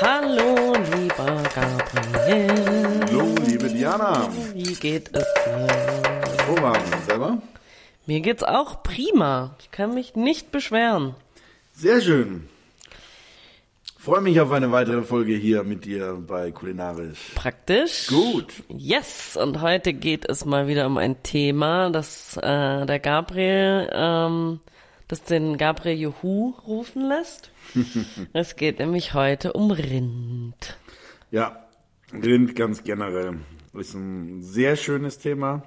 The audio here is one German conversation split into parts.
Hallo, lieber Gabriel. Hallo, liebe Diana. Wie geht es dir? Hervorragend. Selber? Mir geht's auch prima. Ich kann mich nicht beschweren. Sehr schön. Freue mich auf eine weitere Folge hier mit dir bei Kulinarisch. Praktisch. Gut. Yes, und heute geht es mal wieder um ein Thema, das äh, der Gabriel, ähm, das den Gabriel Juhu rufen lässt. es geht nämlich heute um Rind. Ja, Rind ganz generell ist ein sehr schönes Thema.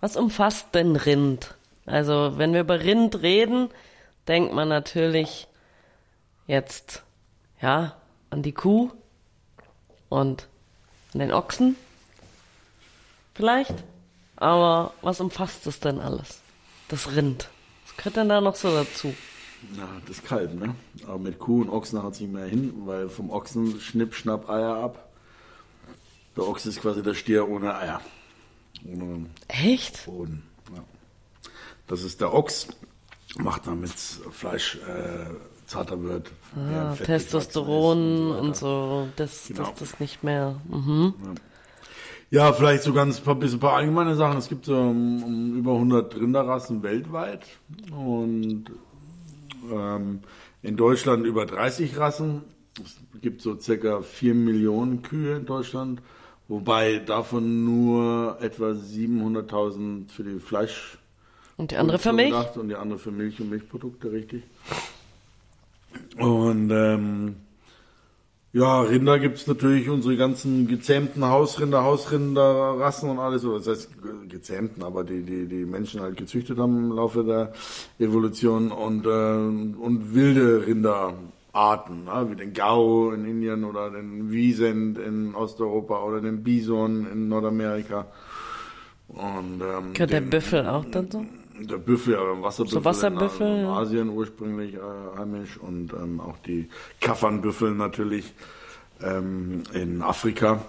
Was umfasst denn Rind? Also, wenn wir über Rind reden, denkt man natürlich jetzt, ja, an die Kuh und an den Ochsen. Vielleicht. Aber was umfasst es denn alles? Das Rind. Gehört denn da noch so dazu? Ja, das Kalb, ne? Aber mit Kuh und Ochsen hat es nicht mehr hin, weil vom Ochsen schnipp, schnapp Eier ab. Der Ochs ist quasi der Stier ohne Eier. Ohne Echt? Boden. Ja. Das ist der Ochs, macht damit Fleisch äh, zarter wird. Ah, Testosteron und ist so, das, Genau. das, das nicht mehr. Mhm. Ja, vielleicht so ganz paar, bisschen ein paar allgemeine Sachen. Es gibt so um über 100 Rinderrassen weltweit und ähm, in Deutschland über 30 Rassen. Es gibt so circa 4 Millionen Kühe in Deutschland, wobei davon nur etwa 700.000 für die Fleisch Und die andere für gedacht und die andere für Milch und Milchprodukte, richtig. Und ähm, ja, Rinder gibt's natürlich unsere ganzen gezähmten Hausrinder, Hausrinderrassen und alles. Oder das heißt ge- gezähmten, aber die, die, die Menschen halt gezüchtet haben im Laufe der Evolution und, ähm, und wilde Rinderarten, ne? wie den Gau in Indien oder den Wiesent in Osteuropa oder den Bison in Nordamerika. Und, ähm, Gehört der Büffel auch dann so? Der Büffel, aber Wasserbüffel, So Wasserbüffel, in, in. Asien ursprünglich äh, heimisch und ähm, auch die Kaffernbüffel natürlich ähm, in Afrika.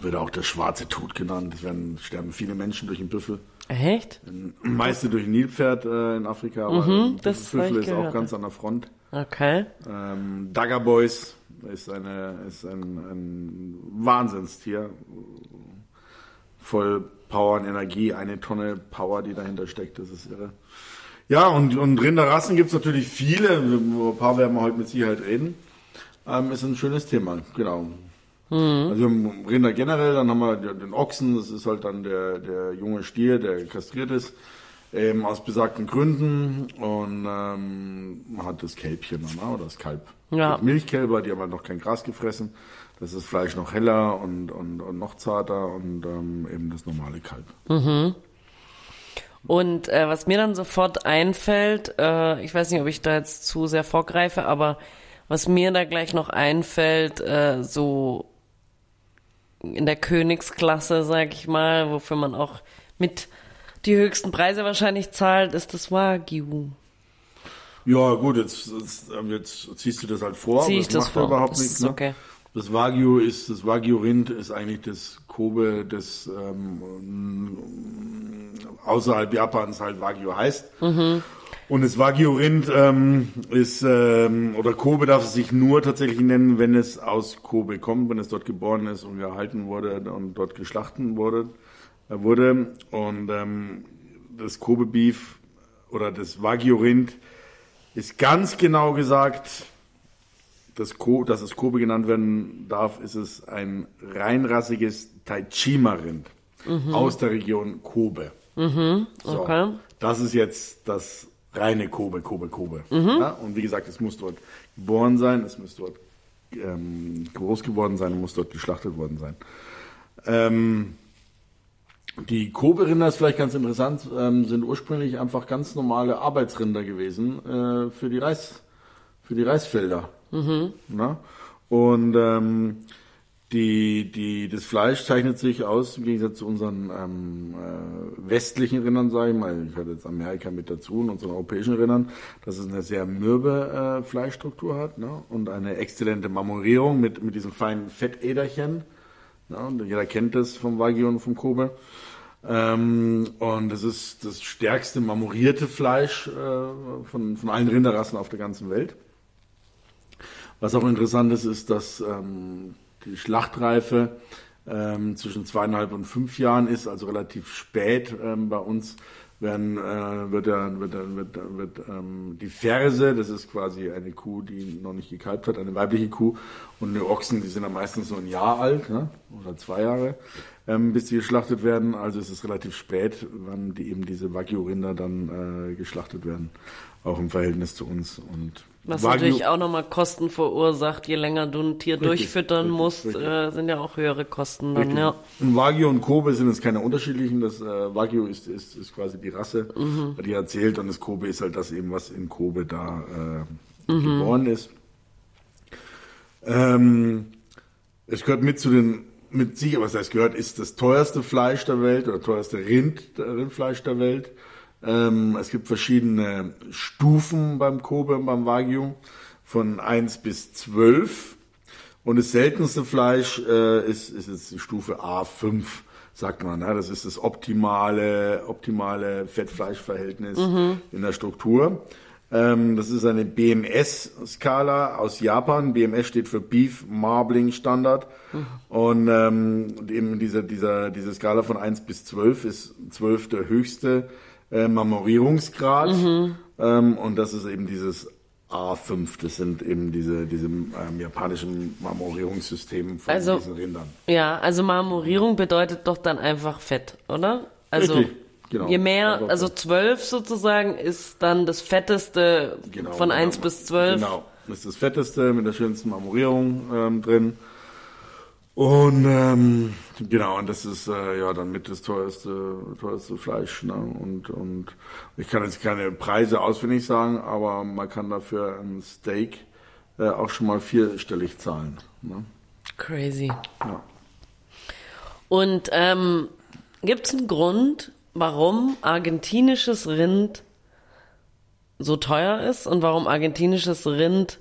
Wird auch der schwarze Tod genannt. Es werden sterben viele Menschen durch den Büffel. Echt? Meiste durch ein Nilpferd äh, in Afrika, aber der Mhm, das Büffel ist auch gehört. ganz an der Front. Okay. Ähm, Dagger Boys ist, eine, ist ein, ein Wahnsinnstier. Voll Power und Energie, eine Tonne Power, die dahinter steckt, das ist irre. Ja, und, und Rinderrassen gibt's natürlich viele, ein paar werden wir heute mit Sicherheit reden. Ähm, ist ein schönes Thema, genau. Also wir haben Rinder generell, dann haben wir den Ochsen, das ist halt dann der, der junge Stier, der kastriert ist, eben aus besagten Gründen. Und ähm, man hat das Kälbchen dann, ne, oder das Kalb. Ja. Milchkälber, die haben halt noch kein Gras gefressen. Das ist Fleisch noch heller und, und, und noch zarter und ähm, eben das normale Kalb. Und äh, was mir dann sofort einfällt, äh, ich weiß nicht, ob ich da jetzt zu sehr vorgreife, aber was mir da gleich noch einfällt, äh, so in der Königsklasse, sag ich mal, wofür man auch mit die höchsten Preise wahrscheinlich zahlt, ist das Wagyu. Ja, gut, jetzt, jetzt, ähm, jetzt ziehst du das halt vor. Zieh aber ich das macht ja vor. überhaupt Das nichts. ist Ne? okay. Das Wagyu ist, das Wagyu-Rind ist eigentlich das Kobe, das ähm, außerhalb Japans halt Wagyu heißt. Mhm. Und das Wagyu-Rind ähm, ist, ähm, oder Kobe darf es sich nur tatsächlich nennen, wenn es aus Kobe kommt, wenn es dort geboren ist und gehalten wurde und dort geschlachten wurde. Äh, wurde. Und ähm, das Kobe-Beef oder das Wagyu-Rind ist ganz genau gesagt das Ko dass es Kobe genannt werden darf, ist es ein reinrassiges Taichima-Rind aus der Region Kobe. So, okay. Das ist jetzt das reine Kobe, Kobe, Kobe. Ja? Und wie gesagt, es muss dort geboren sein, es muss dort ähm, groß geworden sein, muss dort geschlachtet worden sein. Ähm, die Kobe-Rinder ist vielleicht ganz interessant, ähm, sind ursprünglich einfach ganz normale Arbeitsrinder gewesen äh, für die Reis, für die Reisfelder. Na? Und ähm, die, die, das Fleisch zeichnet sich aus, im Gegensatz zu unseren ähm, äh, westlichen Rindern, sage ich mal, ich hatte jetzt Amerika mit dazu und unseren europäischen Rindern, dass es eine sehr mürbe äh, Fleischstruktur hat ne? und eine exzellente Marmorierung mit, mit diesen feinen Fettäderchen. Ja, und jeder kennt das vom Wagyu und vom Kobe. Ähm, und das ist das stärkste marmorierte Fleisch äh, von, von allen Rinderrassen auf der ganzen Welt. Was auch interessant ist, ist, dass ähm, die Schlachtreife ähm, zwischen zweieinhalb und fünf Jahren ist, also relativ spät ähm, bei uns werden, äh, wird, der, wird, wird, wird ähm, die Ferse, das ist quasi eine Kuh, die noch nicht gekalbt hat, eine weibliche Kuh, und eine Ochsen, die sind dann meistens so ein Jahr alt ne? oder zwei Jahre, ähm, bis sie geschlachtet werden. Also es ist relativ spät, wann die, eben diese Wagyu-Rinder dann äh, geschlachtet werden, auch im Verhältnis zu uns. Und Was Wagyu- natürlich auch nochmal Kosten verursacht, je länger du ein Tier Richtig, durchfüttern richtig, musst, richtig. Äh, sind ja auch höhere Kosten dann, ja. Und Wagyu und Kobe sind jetzt keine unterschiedlichen. Das äh, Wagyu ist, ist, ist quasi die Rasse, Mhm. die erzählt, und das Kobe ist halt das eben, was in Kobe da äh, Mhm. geboren ist. Ähm, es gehört mit zu den, mit sicher, was heißt gehört, ist das teuerste Fleisch der Welt oder teuerste Rind, Rindfleisch der Welt. Ähm, es gibt verschiedene Stufen beim Kobe und beim Wagyu von 1 bis 12. Und das seltenste Fleisch äh, ist, ist jetzt die Stufe A5, sagt man. Ja? Das ist das optimale, optimale Fett-Fleisch-Verhältnis in der Struktur. Ähm, das ist eine BMS-Skala aus Japan. BMS steht für Beef Marbling Standard. Und ähm, eben diese, dieser, diese Skala von 1 bis 12 ist 12 der höchste äh, Marmorierungsgrad. Ähm, und das ist eben dieses A5. Das sind eben diese, diese ähm, japanischen Marmorierungssysteme von Also- diesen Rindern. Ja, also Marmorierung bedeutet doch dann einfach Fett, oder? Also Richtig, genau. je mehr, Also also zwölf sozusagen ist dann das fetteste Genau, von genau. eins bis zwölf. Genau. Das ist das fetteste mit der schönsten Marmorierung ähm, drin. Und ähm, genau, und das ist äh, ja dann mit das teuerste, teuerste Fleisch. Ne? Und, und ich kann jetzt keine Preise auswendig sagen, aber man kann dafür ein Steak äh, auch schon mal vierstellig zahlen. Ne? Crazy. Ja. Und ähm, gibt es einen Grund, warum argentinisches Rind so teuer ist und warum argentinisches Rind.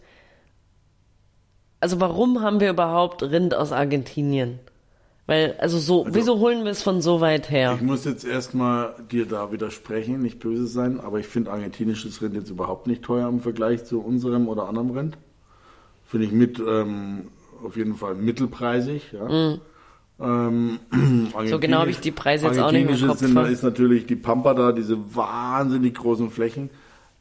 Also warum haben wir überhaupt Rind aus Argentinien? Weil, also so, wieso holen wir es von so weit her? Ich muss jetzt erstmal dir da widersprechen, nicht böse sein, aber ich finde argentinisches Rind jetzt überhaupt nicht teuer im Vergleich zu unserem oder anderem Rind. Finde ich mit ähm, auf jeden Fall mittelpreisig. Ja. Ähm, Mhm. So genau habe ich die Preise jetzt auch nicht mehr im Kopf. sind, da ist natürlich die Pampa da, diese wahnsinnig großen Flächen.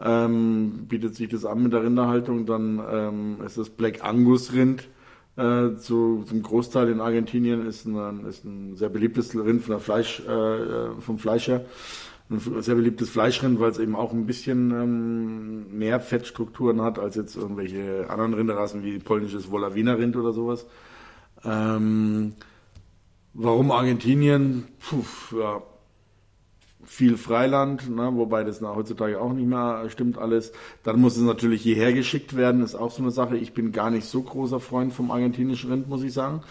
Ähm, bietet sich das an mit der Rinderhaltung, dann ähm, ist das Black Angus Rind äh, zu, zum Großteil in Argentinien ist ein, ist ein sehr beliebtes Rind von der Fleisch, äh, vom Fleisch her. Ein sehr beliebtes Fleischrind, weil es eben auch ein bisschen ähm, mehr Fettstrukturen hat als jetzt irgendwelche anderen Rinderrassen wie polnisches Wolawiner Rind oder sowas. Ähm, warum Argentinien? Puh, ja, viel Freiland, ne, wobei das heutzutage auch nicht mehr stimmt alles. Dann muss es natürlich hierher geschickt werden, ist auch so eine Sache. Ich bin gar nicht so großer Freund vom argentinischen Rind, muss ich sagen,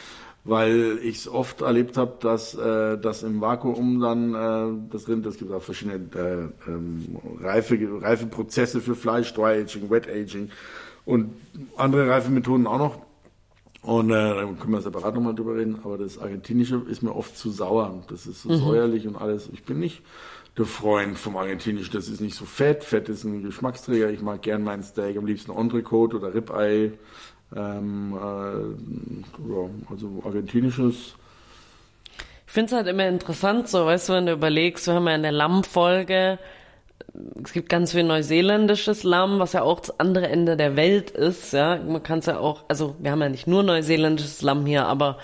weil ich es oft erlebt habe, dass äh, das im Vakuum dann äh, das Rind, es gibt auch verschiedene äh, ähm, reife, reife Prozesse für Fleisch, Dry Aging, Wet Aging und andere Reifemethoden auch noch. Und äh, da können wir separat nochmal drüber reden, aber das Argentinische ist mir oft zu sauer. Das ist so säuerlich und alles. Ich bin nicht der Freund vom Argentinischen. Das ist nicht so fett. Fett ist ein Geschmacksträger. Ich mag gern meinen Steak am liebsten Entrecote oder Ribeye. Ähm, äh, ja, also argentinisches. Ich finde es halt immer interessant, so, weißt du, wenn du überlegst, wir haben ja in der Lammfolge, es gibt ganz viel neuseeländisches Lamm, was ja auch das andere Ende der Welt ist, ja. Man kann es ja auch, also wir haben ja nicht nur neuseeländisches Lamm hier, aber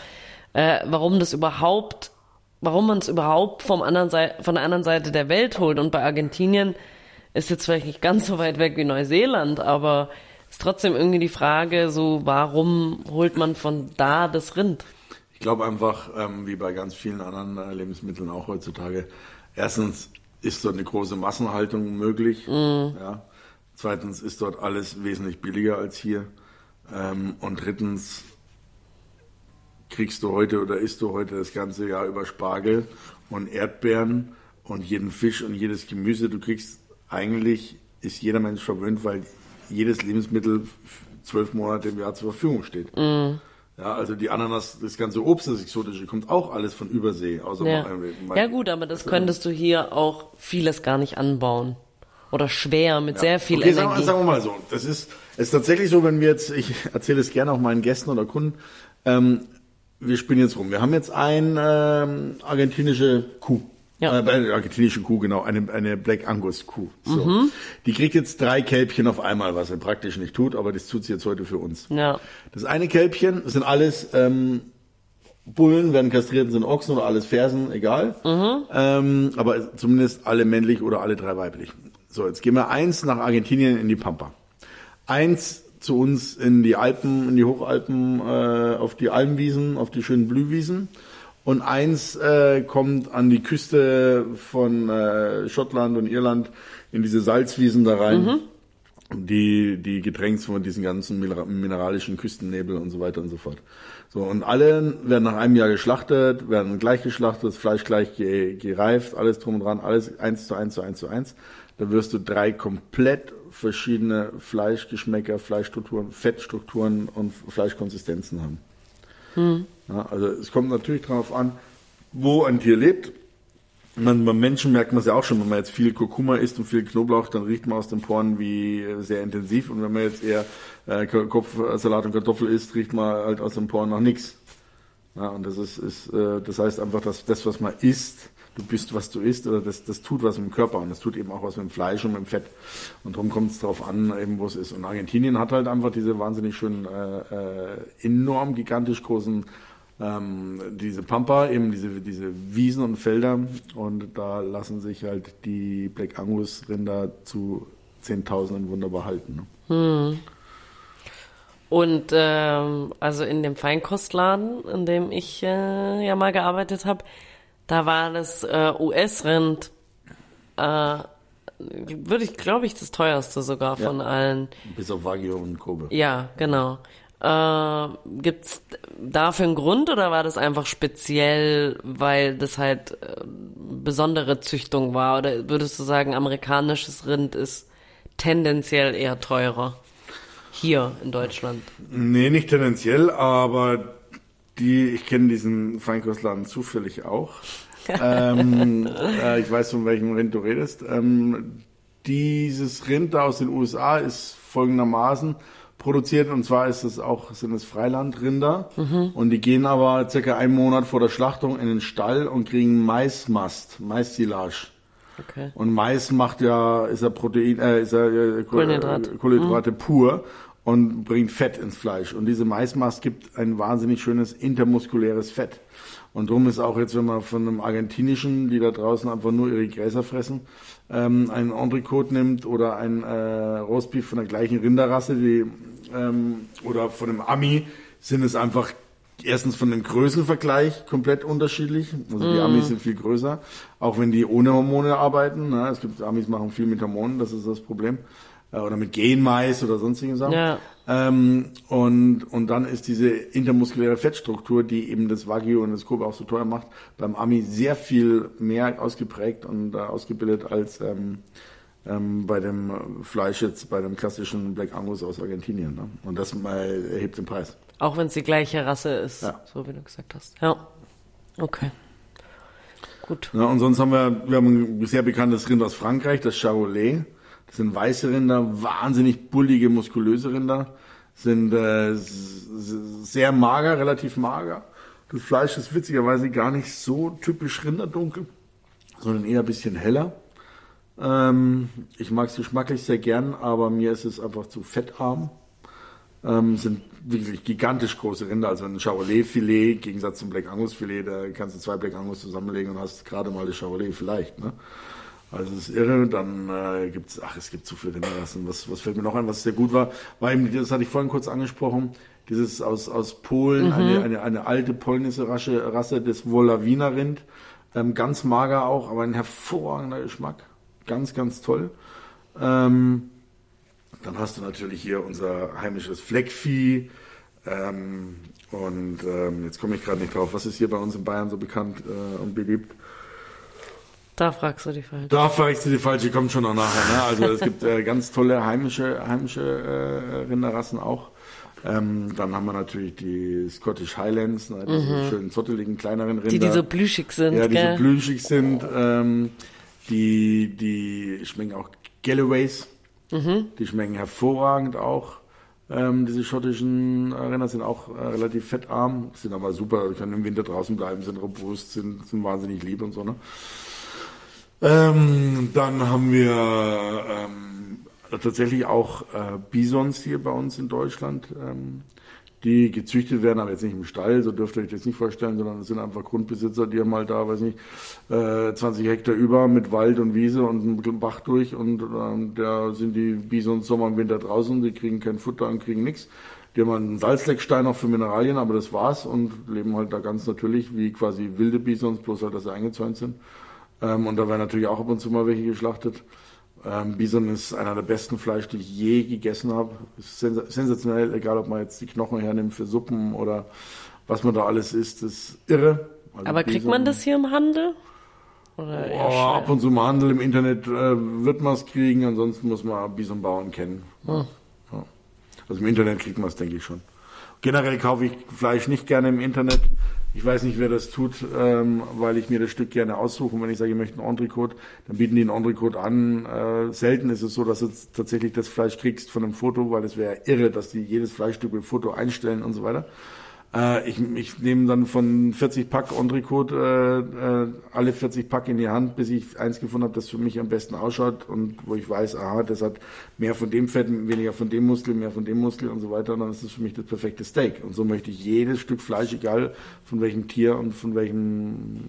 äh, warum das überhaupt, warum man es überhaupt vom anderen Seite, von der anderen Seite der Welt holt und bei Argentinien ist jetzt vielleicht nicht ganz so weit weg wie Neuseeland, aber ist trotzdem irgendwie die Frage, so, warum holt man von da das Rind? Ich glaube einfach, ähm, wie bei ganz vielen anderen äh, Lebensmitteln auch heutzutage, erstens ist dort eine große Massenhaltung möglich. Ja. Zweitens ist dort alles wesentlich billiger als hier. Ähm, und drittens kriegst du heute oder isst du heute das ganze Jahr über Spargel und Erdbeeren und jeden Fisch und jedes Gemüse. Du kriegst eigentlich, ist jeder Mensch verwöhnt, weil jedes Lebensmittel zwölf Monate im Jahr zur Verfügung steht. Ja, also die Ananas, das ganze Obst, das Exotische, kommt auch alles von Übersee. Außer Ja. mal- ja gut, aber das könntest du hier auch vieles gar nicht anbauen. oder schwer mit sehr viel okay, sagen, wir- Energie. sagen wir mal so, das ist, es ist tatsächlich so, wenn wir jetzt, ich erzähle es gerne auch meinen Gästen oder Kunden, ähm, wir spielen jetzt rum. Wir haben jetzt ein ähm, argentinische Kuh. Ja. Äh, eine argentinische Kuh, genau, eine, eine Black Angus Kuh. So. Mhm. Die kriegt jetzt drei Kälbchen auf einmal, was sie praktisch nicht tut, aber das tut sie jetzt heute für uns. Ja. Das eine Kälbchen, das sind alles ähm, Bullen, werden kastriert, sind Ochsen oder alles Fersen, egal. Ähm, aber zumindest alle männlich oder alle drei weiblich. So, jetzt gehen wir eins nach Argentinien in die Pampa. Eins zu uns in die Alpen, in die Hochalpen, äh, auf die Almwiesen, auf die schönen Blühwiesen. Und eins äh, kommt an die Küste von äh, Schottland und Irland in diese Salzwiesen da rein die, die getränkt von diesen ganzen minera- mineralischen Küstennebel und so weiter und so fort. So, und alle werden nach einem Jahr geschlachtet, werden gleich geschlachtet, das Fleisch gleich ge, gereift, alles drum und dran, alles eins zu eins zu eins zu eins. Da wirst du drei komplett verschiedene Fleischgeschmäcker, Fleischstrukturen, Fettstrukturen und Fleischkonsistenzen haben. Ja, also es kommt natürlich darauf an, wo ein Tier lebt. Man, beim Menschen merkt man es ja auch schon, wenn man jetzt viel Kurkuma isst und viel Knoblauch, dann riecht man aus den Poren wie äh, sehr intensiv. Und wenn man jetzt eher äh, Ko- Kopfsalat und Kartoffel isst, riecht man halt aus den Poren nach nichts. Ja, und das ist, ist äh, das heißt einfach, dass das, was man isst, du bist, was du isst, oder das, das tut was mit dem Körper und das tut eben auch was mit dem Fleisch und mit dem Fett. Und darum kommt es darauf an, eben wo es ist. Und Argentinien hat halt einfach diese wahnsinnig schönen, äh, äh, enorm gigantisch großen ähm, diese Pampa, eben diese, diese Wiesen und Felder und da lassen sich halt die Black Angus Rinder zu Zehntausenden wunderbar halten. Ne? Und ähm, also in dem Feinkostladen, in dem ich äh, ja mal gearbeitet habe, da war das äh, US-Rind, äh, würde ich, glaube ich, das teuerste sogar von allen. Bis auf Wagyu und Kobe. Ja, genau. Äh, gibt's dafür einen Grund oder war das einfach speziell, weil das halt äh, besondere Züchtung war? Oder würdest du sagen, amerikanisches Rind ist tendenziell eher teurer? Hier in Deutschland. Nee, nicht tendenziell, aber die, ich kenne diesen Feinkostladen zufällig auch. ähm, äh, ich weiß, von welchem Rind du redest. Ähm, dieses Rind da aus den USA ist folgendermaßen produziert und zwar ist es auch sind es Freilandrinder und die gehen aber circa einen Monat vor der Schlachtung in den Stall und kriegen Maismast, Maissilage. Okay. Und Mais macht ja, ist ja Protein, äh, ist ja äh, Koh- Kohlenhydrat. äh, Kohlenhydrate pur und bringt Fett ins Fleisch. Und diese Maismast gibt ein wahnsinnig schönes intermuskuläres Fett. Und drum ist auch jetzt, wenn man von einem argentinischen, die da draußen einfach nur ihre Gräser fressen, ähm, einen Entrecote nimmt oder ein äh, Roastbeef von der gleichen Rinderrasse, die, ähm, oder von einem Ami, sind es einfach erstens von dem Größenvergleich komplett unterschiedlich. Also die Amis sind viel größer, auch wenn die ohne Hormone arbeiten. Ne? Es gibt Amis machen viel mit Hormonen, das ist das Problem. Äh, Oder mit Genmais oder sonstigen Sachen. Ja. Ähm, und, und dann ist diese intermuskuläre Fettstruktur, die eben das Wagyu und das Kobe auch so teuer macht, beim Ami sehr viel mehr ausgeprägt und äh, ausgebildet als ähm, ähm, bei dem Fleisch jetzt, bei dem klassischen Black Angus aus Argentinien. Ne? Und das mal erhebt den Preis. Auch wenn es die gleiche Rasse ist, Ja. so wie du gesagt hast. Ja. Okay. Gut. Ja, und sonst haben wir, wir haben ein sehr bekanntes Rind aus Frankreich, das Charolais. Das sind weiße Rinder, wahnsinnig bullige, muskulöse Rinder. Sind äh, sehr mager, relativ mager. Das Fleisch ist witzigerweise gar nicht so typisch rinderdunkel, sondern eher ein bisschen heller. Ähm, ich mag es geschmacklich sehr gern, aber mir ist es einfach zu fettarm. Ähm, sind wirklich gigantisch große Rinder, also ein Charolais-Filet, im Gegensatz zum Black Angus-Filet, da kannst du zwei Black Angus zusammenlegen und hast gerade mal das Charolais vielleicht. Ne? Also das ist irre. Dann äh, gibt's, ach, es gibt zu viele Rinderrassen. Was, was fällt mir noch ein, was sehr gut war, war eben, das hatte ich vorhin kurz angesprochen, dieses aus, aus Polen, eine, eine, eine alte polnische Rasse, Rasse des Wolawiner Rind. Ähm, ganz mager auch, aber ein hervorragender Geschmack. Ganz, ganz toll. Ähm, dann hast du natürlich hier unser heimisches Fleckvieh. Ähm, und ähm, jetzt komme ich gerade nicht drauf. Was ist hier bei uns in Bayern so bekannt äh, und beliebt? Da fragst du die falsch. Da fragst du die falsche, kommt schon noch nachher. Ne? Also es gibt äh, ganz tolle heimische, heimische äh, Rinderrassen auch. Ähm, dann haben wir natürlich die Scottish Highlands, ne? diese schönen zotteligen, kleineren Rinder. Die, die so plüschig sind, Ja, die so gell? blüschig sind. Ähm, die, die schmecken auch Galloways. Die schmecken hervorragend auch. Ähm, diese schottischen Rinder sind auch äh, relativ fettarm, sind aber super, können im Winter draußen bleiben, sind robust, sind, sind wahnsinnig lieb und so. Ne? Ähm, dann haben wir ähm, tatsächlich auch äh, Bisons hier bei uns in Deutschland, ähm, die gezüchtet werden, aber jetzt nicht im Stall, so dürft ihr euch das nicht vorstellen, sondern es sind einfach Grundbesitzer, die haben halt da, weiß nicht, äh, 20 Hektar über mit Wald und Wiese und einem Bach durch und ähm, da sind die Bisons Sommer und Winter draußen, die kriegen kein Futter und kriegen nichts. Die haben einen Salzleckstein auch für Mineralien, aber das war's und leben halt da ganz natürlich wie quasi wilde Bisons, bloß halt, dass sie eingezäunt sind. Ähm, und da werden natürlich auch ab und zu mal welche geschlachtet. Ähm, Bison ist einer der besten Fleisch, die ich je gegessen habe. Ist sens sensationell, egal ob man jetzt die Knochen hernimmt für Suppen oder was man da alles isst, ist irre. Also Aber kriegt man das hier im Handel? Oder oh, ab und zu im Handel, im Internet äh, wird man es kriegen, ansonsten muss man Bisonbauern kennen. Hm. Ja. Also im Internet kriegt man es, denke ich schon. Generell kaufe ich Fleisch nicht gerne im Internet. Ich weiß nicht, wer das tut, ähm, weil ich mir das Stück gerne aussuche. Und wenn ich sage, ich möchte einen Entrecôte, dann bieten die einen Entrecôte an. Äh, selten ist es so, dass du tatsächlich das Fleisch kriegst von einem Foto, weil es wäre irre, dass die jedes Fleischstück mit Foto einstellen und so weiter. Äh, ich, ich nehme dann von 40 Pack Entrecôte äh, äh, alle 40 Pack in die Hand, bis ich eins gefunden habe, das für mich am besten ausschaut und wo ich weiß, aha, das hat mehr von dem Fett, weniger von dem Muskel, mehr von dem Muskel und so weiter. Und dann ist das für mich das perfekte Steak. Und so möchte ich jedes Stück Fleisch, egal von welchem Tier und von welchem,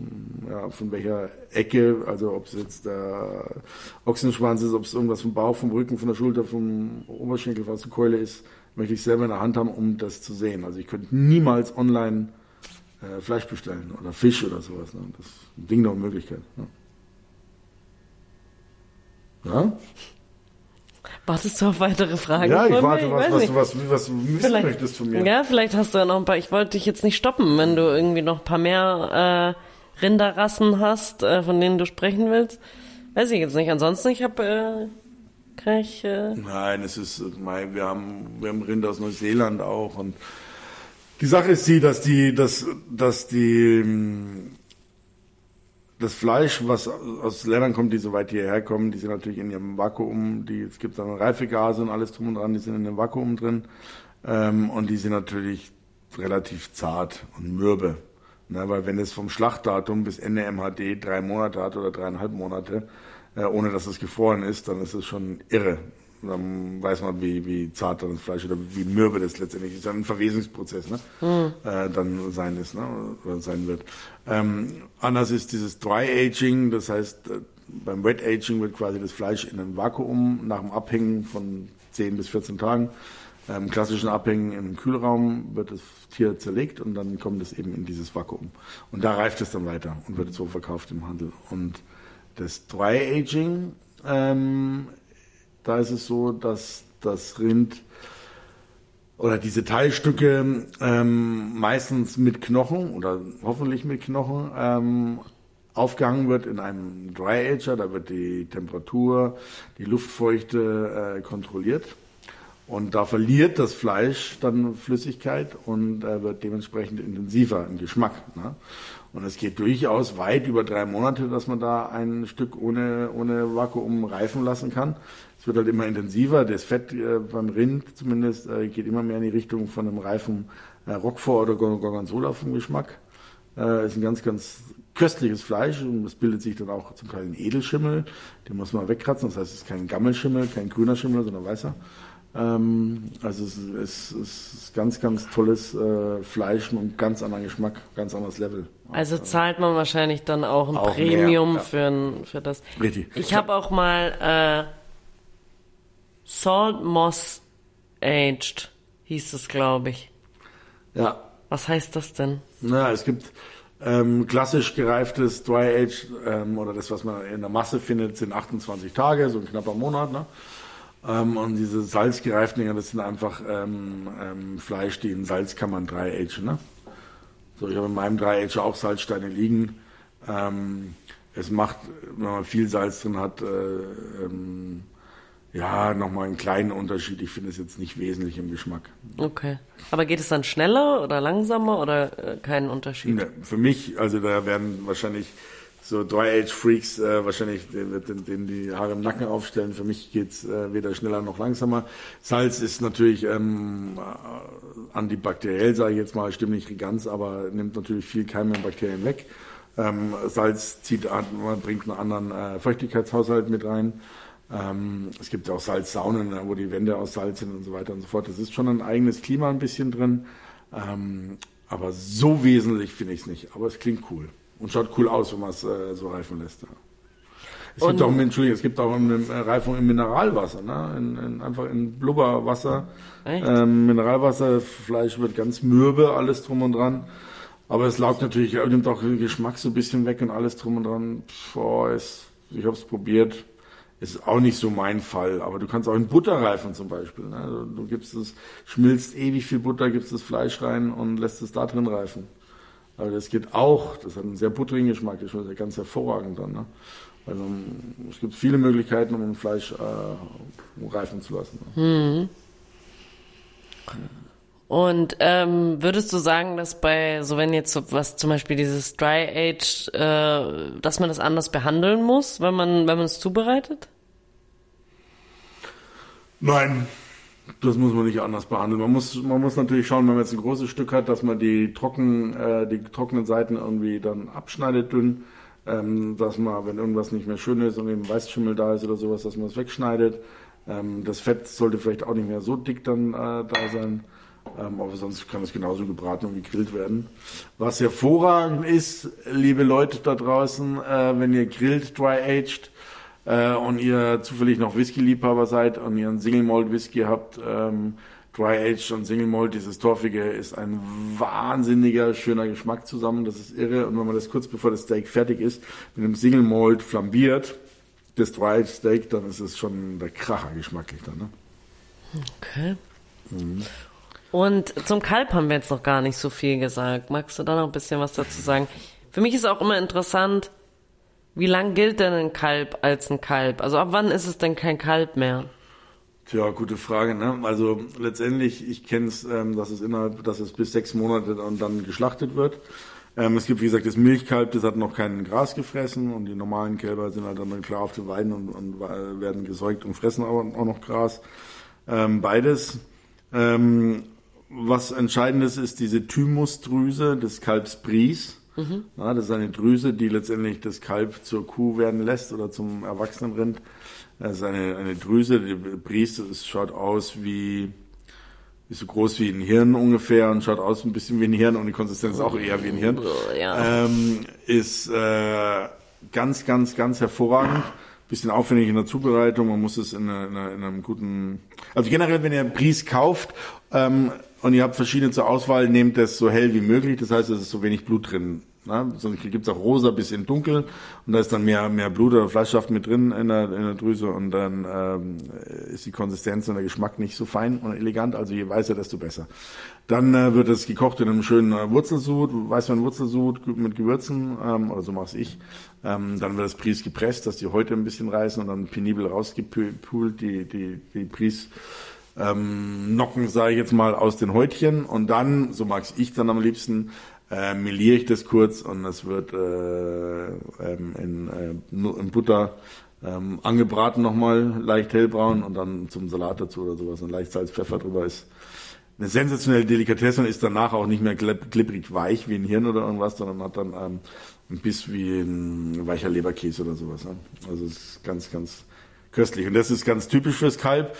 ja, von welcher Ecke, also ob es jetzt der Ochsenschwanz ist, ob es irgendwas vom Bauch, vom Rücken, von der Schulter, vom Oberschenkel, was eine Keule ist, möchte ich selber in der Hand haben, um das zu sehen. Also ich könnte niemals online äh, Fleisch bestellen oder Fisch oder sowas. Ne? Das ist ein Ding der Unmöglichkeit. Ne? Ja? Wartest du auf weitere Fragen? Ja, ich warte, was, was, was, was, was wissen möchtest von mir. Ja, vielleicht hast du ja noch ein paar. Ich wollte dich jetzt nicht stoppen, wenn du irgendwie noch ein paar mehr äh, Rinderrassen hast, äh, von denen du sprechen willst. Weiß ich jetzt nicht. Ansonsten, ich habe äh Nein, es ist, wir haben, wir haben Rinder aus Neuseeland auch und die Sache ist die, dass die, dass, dass die, das Fleisch, was aus Ländern kommt, die so weit hierher kommen, die sind natürlich in ihrem Vakuum, die, es gibt dann Reifegase und alles drum und dran, die sind in dem Vakuum drin, ähm, und die sind natürlich relativ zart und mürbe. Ne, weil wenn es vom Schlachtdatum bis Ende MHD drei Monate hat oder dreieinhalb Monate, ohne dass es gefroren ist, dann ist es schon irre. Dann weiß man, wie, wie zart dann das Fleisch oder wie mürbe das letztendlich ist. Dann ein Verwesungsprozess, ne? Mhm. Äh, dann sein ist, ne? Oder sein wird. Ähm, anders ist dieses Dry Aging, das heißt, äh, beim Wet Aging wird quasi das Fleisch in einem Vakuum nach dem Abhängen von 10 bis 14 Tagen im klassischen Abhängen im Kühlraum wird das Tier zerlegt und dann kommt es eben in dieses Vakuum. Und da reift es dann weiter und wird so verkauft im Handel. Und das Dry Aging, ähm, da ist es so, dass das Rind oder diese Teilstücke ähm, meistens mit Knochen oder hoffentlich mit Knochen ähm, aufgehangen wird in einem Dry Ager. Da wird die Temperatur, die Luftfeuchte äh, kontrolliert. Und da verliert das Fleisch dann Flüssigkeit und äh, wird dementsprechend intensiver im Geschmack. Ne? Und es geht durchaus weit über drei Monate, dass man da ein Stück ohne, ohne Vakuum reifen lassen kann. Es wird halt immer intensiver. Das Fett äh, beim Rind zumindest äh, geht immer mehr in die Richtung von einem reifen äh, Roquefort oder Gorgonzola vom Geschmack. Äh, ist ein ganz, ganz köstliches Fleisch und es bildet sich dann auch zum Teil ein Edelschimmel. Den muss man wegkratzen. Das heißt, es ist kein Gammelschimmel, kein grüner Schimmel, sondern weißer. Ähm, also es ist, es ist ganz, ganz tolles äh, Fleisch und ganz anderen Geschmack, ganz anderes Level. Also zahlt man wahrscheinlich dann auch ein auch Premium mehr, ja. für, ein, für das. Richtig. Ich habe auch mal äh, Salt Moss Aged, hieß es, glaube ich. Ja. Was heißt das denn? Na, es gibt ähm, klassisch gereiftes Dry Age ähm, oder das, was man in der Masse findet, sind 28 Tage, so ein knapper Monat. Ne? Ähm, und diese salzgereiften Dinger, das sind einfach ähm, ähm, Fleisch, die in Salzkammern dry agen. Ne? So, ich habe in meinem dry Age auch Salzsteine liegen. Ähm, es macht, wenn man viel Salz drin hat, äh, ähm, ja, nochmal einen kleinen Unterschied. Ich finde es jetzt nicht wesentlich im Geschmack. Okay. Aber geht es dann schneller oder langsamer oder äh, keinen Unterschied? Ne, für mich, also da werden wahrscheinlich so Dry-Age-Freaks äh, wahrscheinlich den, den, den die Haare im Nacken aufstellen. Für mich geht's äh, weder schneller noch langsamer. Salz ist natürlich ähm, äh, antibakteriell, sage ich jetzt mal, stimmt nicht ganz, aber nimmt natürlich viel Keime und Bakterien weg. Ähm, Salz zieht an, bringt einen anderen äh, Feuchtigkeitshaushalt mit rein. Ähm, es gibt ja auch Salzsaunen, wo die Wände aus Salz sind und so weiter und so fort. Das ist schon ein eigenes Klima ein bisschen drin. Ähm, aber so wesentlich finde ich es nicht. Aber es klingt cool. Und schaut cool aus, wenn man es äh, so reifen lässt. Ja. Es und gibt auch, Entschuldigung, es gibt auch eine Reifung im Mineralwasser, ne? In, in, einfach in Blubberwasser. Ähm, Mineralwasser, Fleisch wird ganz mürbe, alles drum und dran. Aber es laugt natürlich, nimmt auch den Geschmack so ein bisschen weg und alles drum und dran. Boah, ist, ich habe es probiert. Ist auch nicht so mein Fall, aber du kannst auch in Butter reifen zum Beispiel. Ne? Also du gibst es, schmilzt ewig viel Butter, gibst das Fleisch rein und lässt es da drin reifen. Aber das geht auch, das hat einen sehr butterigen Geschmack, das ist ganz hervorragend dann. Ne? Also es gibt viele Möglichkeiten, um ein Fleisch äh, reifen zu lassen. Ne? Mhm. Und ähm, würdest du sagen, dass bei, so wenn jetzt so was zum Beispiel dieses Dry Age, äh, dass man das anders behandeln muss, wenn man wenn man es zubereitet? Nein, das muss man nicht anders behandeln. Man muss man muss natürlich schauen, wenn man jetzt ein großes Stück hat, dass man die trocken äh, die trockenen Seiten irgendwie dann abschneidet dünn, ähm, dass man, wenn irgendwas nicht mehr schön ist und eben Weißschimmel da ist oder sowas, dass man es wegschneidet. Ähm, das Fett sollte vielleicht auch nicht mehr so dick dann äh, da sein. Ähm, aber sonst kann es genauso gebraten und gegrillt werden. Was hervorragend ist, liebe Leute da draußen, äh, wenn ihr grillt, dry-aged, äh, und ihr zufällig noch Whisky-Liebhaber seid und ihr einen Single Malt Whisky habt, ähm, Dry Aged und Single Malt, dieses Torfige, ist ein wahnsinniger, schöner Geschmack zusammen. Das ist irre. Und wenn man das kurz bevor das Steak fertig ist, mit einem Single Malt flambiert, das Dry Aged Steak, dann ist es schon der Kracher geschmacklich dann. Ne? Okay. Mhm. Und zum Kalb haben wir jetzt noch gar nicht so viel gesagt. Magst du da noch ein bisschen was dazu sagen? Für mich ist auch immer interessant, wie lang gilt denn ein Kalb als ein Kalb? Also ab wann ist es denn kein Kalb mehr? Tja, gute Frage. Ne? Also letztendlich, ich kenne es, ähm, dass es innerhalb, dass es bis sechs Monate und dann geschlachtet wird. Ähm, es gibt, wie gesagt, das Milchkalb, das hat noch kein Gras gefressen und die normalen Kälber sind halt dann klar auf den Weiden und, und werden gesäugt und fressen auch, auch noch Gras. Ähm, beides. Ähm, was entscheidendes ist diese Thymusdrüse des Kalbs Bries. Mhm. Ja, das ist eine Drüse, die letztendlich das Kalb zur Kuh werden lässt oder zum erwachsenen Rind. Das ist eine, eine Drüse, die Bries, das schaut aus wie, ist so groß wie ein Hirn ungefähr und schaut aus ein bisschen wie ein Hirn und die Konsistenz ist auch eher wie ein Hirn. Ja. Ähm, ist äh, ganz, ganz, ganz hervorragend bisschen aufwendig in der Zubereitung. Man muss es in, in, in einem guten, also generell, wenn ihr Bries kauft ähm, und ihr habt verschiedene zur Auswahl, nehmt das so hell wie möglich. Das heißt, es ist so wenig Blut drin. Ne? Sonst gibt's auch rosa bis in dunkel und da ist dann mehr, mehr Blut oder Fleischsaft mit drin in der, in der Drüse und dann ähm, ist die Konsistenz und der Geschmack nicht so fein und elegant. Also je weißer, desto besser. Dann äh, wird es gekocht in einem schönen äh, Wurzelsud, Weißwein Wurzelsud mit Gewürzen, ähm, oder so mache ich. Ähm, dann wird das Pries gepresst, dass die Häute ein bisschen reißen und dann penibel rausgepult, die, die, die Pries ähm, Nocken, sage ich jetzt mal, aus den Häutchen und dann, so mag's ich dann am liebsten, äh, meliere ich das kurz und es wird äh, ähm, in, äh, in Butter ähm, angebraten nochmal, leicht hellbraun und dann zum Salat dazu oder sowas und leicht Salz, Pfeffer drüber ist eine sensationelle Delikatesse und ist danach auch nicht mehr klipprig weich wie ein Hirn oder irgendwas, sondern hat dann ähm, ein Biss wie ein weicher Leberkäse oder sowas. Ne? Also es ist ganz, ganz köstlich und das ist ganz typisch fürs Kalb.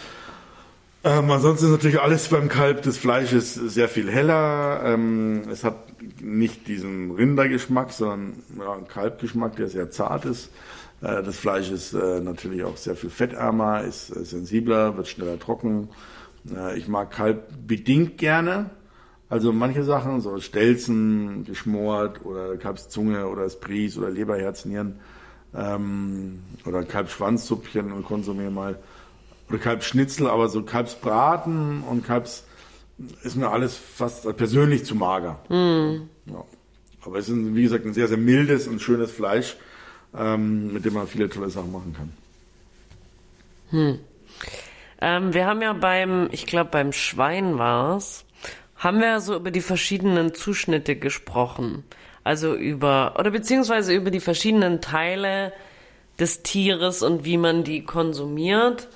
Ähm, ansonsten ist natürlich alles beim Kalb des Fleisches sehr viel heller. Ähm, es hat nicht diesen Rindergeschmack, sondern ja, einen Kalbgeschmack, der sehr zart ist. Äh, das Fleisch ist äh, natürlich auch sehr viel fettärmer, ist äh, sensibler, wird schneller trocken. Äh, ich mag Kalb bedingt gerne. Also manche Sachen, so Stelzen, geschmort oder Kalbszunge oder Esprit oder Leberherznieren ähm, oder Kalbschwanzsupchen und konsumiere mal oder Kalbschnitzel, aber so Kalbsbraten und Kalbs ist mir alles fast persönlich zu mager. Mm. Ja. Aber es ist, wie gesagt, ein sehr, sehr mildes und schönes Fleisch, ähm, mit dem man viele tolle Sachen machen kann. Hm. Ähm, wir haben ja beim, ich glaube beim Schwein war's, haben wir so über die verschiedenen Zuschnitte gesprochen. Also über, oder beziehungsweise über die verschiedenen Teile des Tieres und wie man die konsumiert.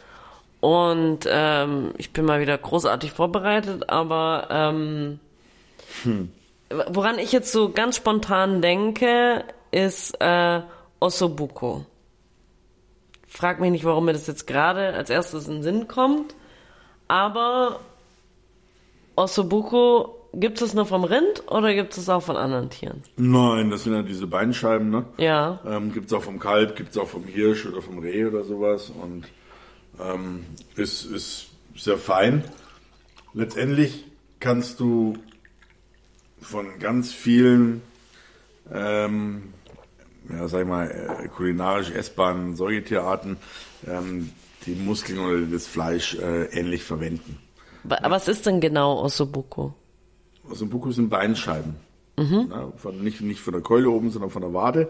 Und ähm, ich bin mal wieder großartig vorbereitet, aber ähm, hm. woran ich jetzt so ganz spontan denke, ist äh, Ossobuco. Frag mich nicht, warum mir das jetzt gerade als erstes in den Sinn kommt, aber Ossobuco gibt es nur vom Rind oder gibt es auch von anderen Tieren? Nein, das sind ja diese Beinscheiben, ne? Ja. Ähm, gibt es auch vom Kalb, gibt es auch vom Hirsch oder vom Reh oder sowas und ähm, ist, ist sehr fein. Letztendlich kannst du von ganz vielen, ähm, ja, sag ich mal, äh, kulinarisch essbaren Säugetierarten ähm, die Muskeln oder das Fleisch äh, ähnlich verwenden. Was ist denn genau Ossobuco? Ossobuco sind Beinscheiben. Mhm. Ja, von, nicht, nicht von der Keule oben, sondern von der Wade.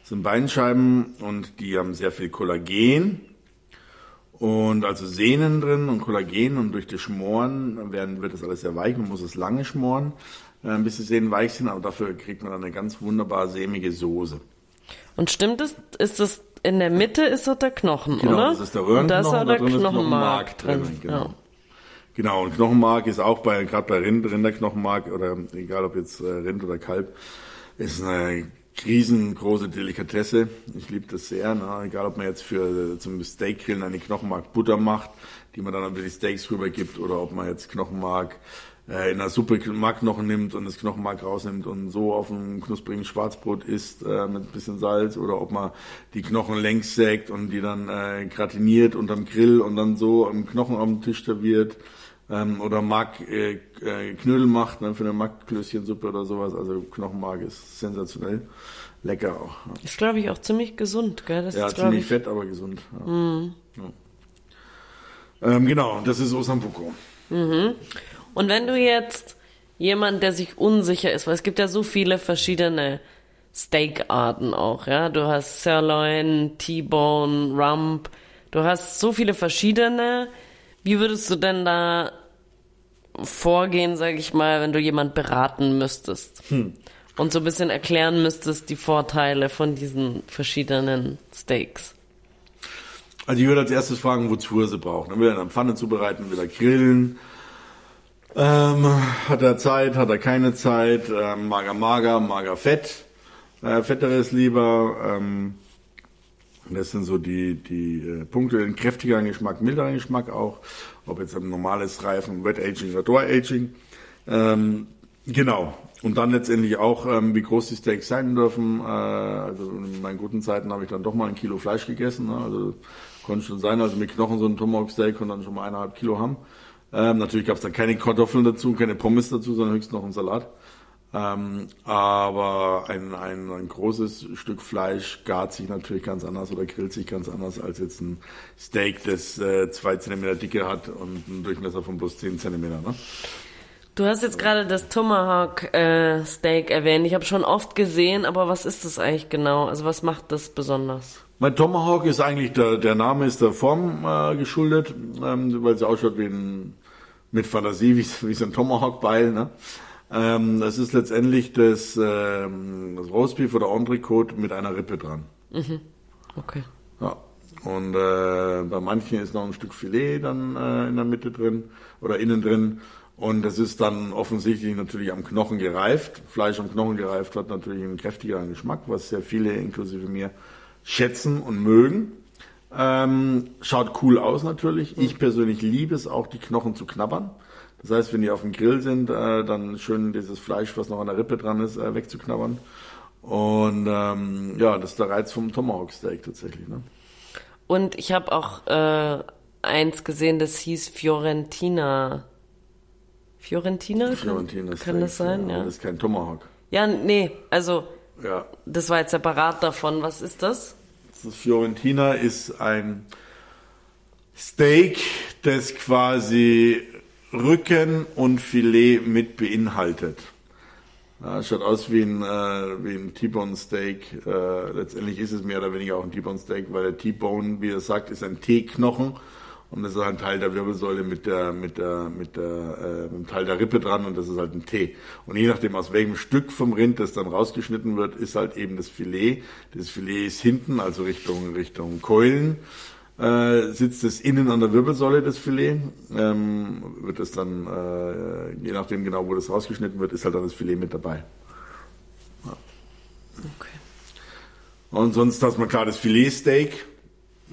Das sind Beinscheiben und die haben sehr viel Kollagen und also Sehnen drin und Kollagen und durch die Schmoren werden, wird das alles sehr weich. Man muss es lange schmoren, äh, bis die Sehnen weich sind, aber dafür kriegt man dann eine ganz wunderbar sämige Soße. Und stimmt es, ist das in der Mitte ist dort der Knochen, genau, oder? das ist der Röhrenknochen, da ist da der drin ist Knochenmark drin. drin. Genau. Ja. Genau, und Knochenmark ist auch bei, gerade bei Rind, Rinderknochenmark oder egal ob jetzt äh, Rind oder Kalb, ist eine riesengroße Delikatesse. Ich liebe das sehr, ne? egal ob man jetzt für zum Steakgrillen eine Knochenmark Butter macht, die man dann über die Steaks rübergibt, oder ob man jetzt Knochenmark äh, in einer Suppe Markknochen nimmt und das Knochenmark rausnimmt und so auf einem knusprigen Schwarzbrot isst äh, mit ein bisschen Salz, oder ob man die Knochen längs sägt und die dann äh, gratiniert unterm Grill und dann so am Knochen am Tisch serviert ähm, oder Mark äh, äh, Knödel macht ne, für eine Markklößchensuppe oder sowas. Also Knochenmark ist sensationell. Lecker auch. Ja. Ist, glaube ich, auch ziemlich gesund, gell? Das ja, ist, ziemlich ich, fett, aber gesund. Ja. Mhm. Ja. Ähm, genau, das ist Osambuco. Mhm. Und wenn du jetzt jemand, der sich unsicher ist, weil es gibt ja so viele verschiedene Steakarten auch, ja. Du hast Sirloin, T-Bone, Rump. Du hast so viele verschiedene. Wie würdest du denn da vorgehen, sag ich mal, wenn du jemand beraten müsstest? Hm. Und so ein bisschen erklären müsstest die Vorteile von diesen verschiedenen Steaks. Also ich würde als erstes fragen, wozu er sie braucht. Dann will er in einer Pfanne zubereiten, will er grillen. Ähm, hat er Zeit, hat er keine Zeit? Ähm, mager, mager, mager, fett. Äh, fetteres lieber. Ähm, das sind so die, die äh, Punkte, ein kräftiger Geschmack, milderer Geschmack auch, ob jetzt ein normales Reifen, Wet Aging oder Dry Aging. Ähm, genau. Und dann letztendlich auch, ähm, wie groß die Steaks sein dürfen. Äh, also in meinen guten Zeiten habe ich dann doch mal ein Kilo Fleisch gegessen. Ne? Also konnte schon sein, also mit Knochen so ein Tomahawk Steak und dann schon mal eineinhalb Kilo haben. Ähm, natürlich gab es dann keine Kartoffeln dazu, keine Pommes dazu, sondern höchstens noch einen Salat. Ähm, aber ein, ein, ein großes Stück Fleisch gart sich natürlich ganz anders oder grillt sich ganz anders als jetzt ein Steak, das äh, zwei Zentimeter Dicke hat und einen Durchmesser von bloß zehn Zentimeter. Ne? Du hast jetzt gerade das Tomahawk äh, Steak erwähnt. Ich habe schon oft gesehen, aber was ist das eigentlich genau? Also was macht das besonders? Mein Tomahawk ist eigentlich der, der Name ist der Form äh, geschuldet, ähm, weil es ausschaut wie ein mit Fantasie wie, wie so ein Tomahawk-Beil. Ne? Ähm, das ist letztendlich das, ähm, das Roastbeef oder Entrecôte mit einer Rippe dran. Mhm. Okay. Ja. Und äh, bei manchen ist noch ein Stück Filet dann äh, in der Mitte drin oder innen drin. Und das ist dann offensichtlich natürlich am Knochen gereift. Fleisch am Knochen gereift hat natürlich einen kräftigeren Geschmack, was sehr viele inklusive mir schätzen und mögen. Ähm, schaut cool aus natürlich. Ich persönlich liebe es auch, die Knochen zu knabbern. Das heißt, wenn die auf dem Grill sind, äh, dann schön dieses Fleisch, was noch an der Rippe dran ist, äh, wegzuknabbern. Und ähm, ja, das ist der Reiz vom Tomahawk Steak tatsächlich. Ne? Und ich habe auch äh, eins gesehen, das hieß Fiorentina. Fiorentina? Fiorentina kann, kann das sein? Ja, ja. Das ist kein Tomahawk. Ja, nee, also ja. das war jetzt separat davon. Was ist das? Das Fiorentina ist ein Steak, das quasi Rücken und Filet mit beinhaltet. Ja, schaut aus wie ein, äh, wie ein T-Bone Steak. Äh, letztendlich ist es mehr oder weniger auch ein T-Bone Steak, weil der T-Bone, wie er sagt, ist ein T-Knochen Und das ist ein Teil der Wirbelsäule mit der, mit der, mit der, äh, mit dem Teil der Rippe dran und das ist halt ein T. Und je nachdem, aus welchem Stück vom Rind das dann rausgeschnitten wird, ist halt eben das Filet. Das Filet ist hinten, also Richtung, Richtung Keulen. Äh, sitzt es innen an der Wirbelsäule, das Filet, ähm, wird es dann, äh, je nachdem genau, wo das rausgeschnitten wird, ist halt dann das Filet mit dabei. Ja. Okay. Und sonst hast man klar das Filetsteak,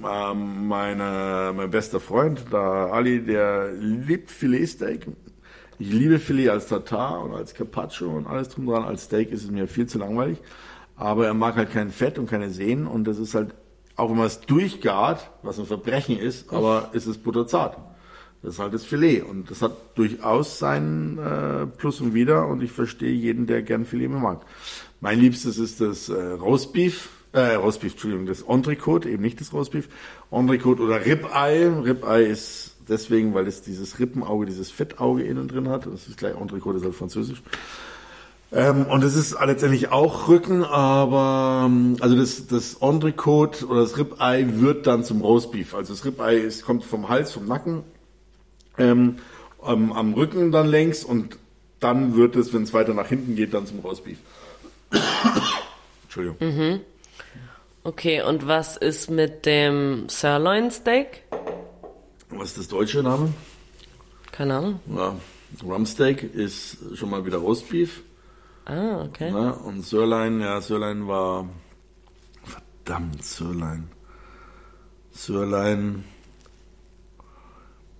ähm, meine, mein bester Freund, der Ali, der liebt Filetsteak. Ich liebe Filet als Tartar und als Carpaccio und alles drum dran. Als Steak ist es mir viel zu langweilig. Aber er mag halt kein Fett und keine Sehnen und das ist halt, auch wenn man es durchgart, was ein Verbrechen ist, aber ist es butterzart. Das ist halt das Filet und das hat durchaus sein äh, Plus und Wider und ich verstehe jeden, der gern Filet mehr mag. Mein Liebstes ist das äh, Roastbeef äh, Roastbeef, Entschuldigung, das Entrecote, eben nicht das Roastbeef, Entrecote oder Ribeye. Ribeye ist deswegen, weil es dieses Rippenauge, dieses Fettauge innen drin hat. Das ist gleich Entrecote, ist halt französisch. Ähm, und es ist letztendlich auch Rücken, aber ähm, also das, das Entrecote oder das Ribeye wird dann zum Roastbeef. Also das Ribeye ist, kommt vom Hals, vom Nacken, ähm, am, am Rücken dann längs und dann wird es, wenn es weiter nach hinten geht, dann zum Roastbeef. Entschuldigung. Mhm. Okay, und was ist mit dem Sirloin Steak? Was ist das deutsche Name? Keine Ahnung. Ja, Rumsteak ist schon mal wieder Roastbeef. Ah, okay. Ja, und Sirloin, ja, Sirloin war. Verdammt, Sirloin. Sirloin.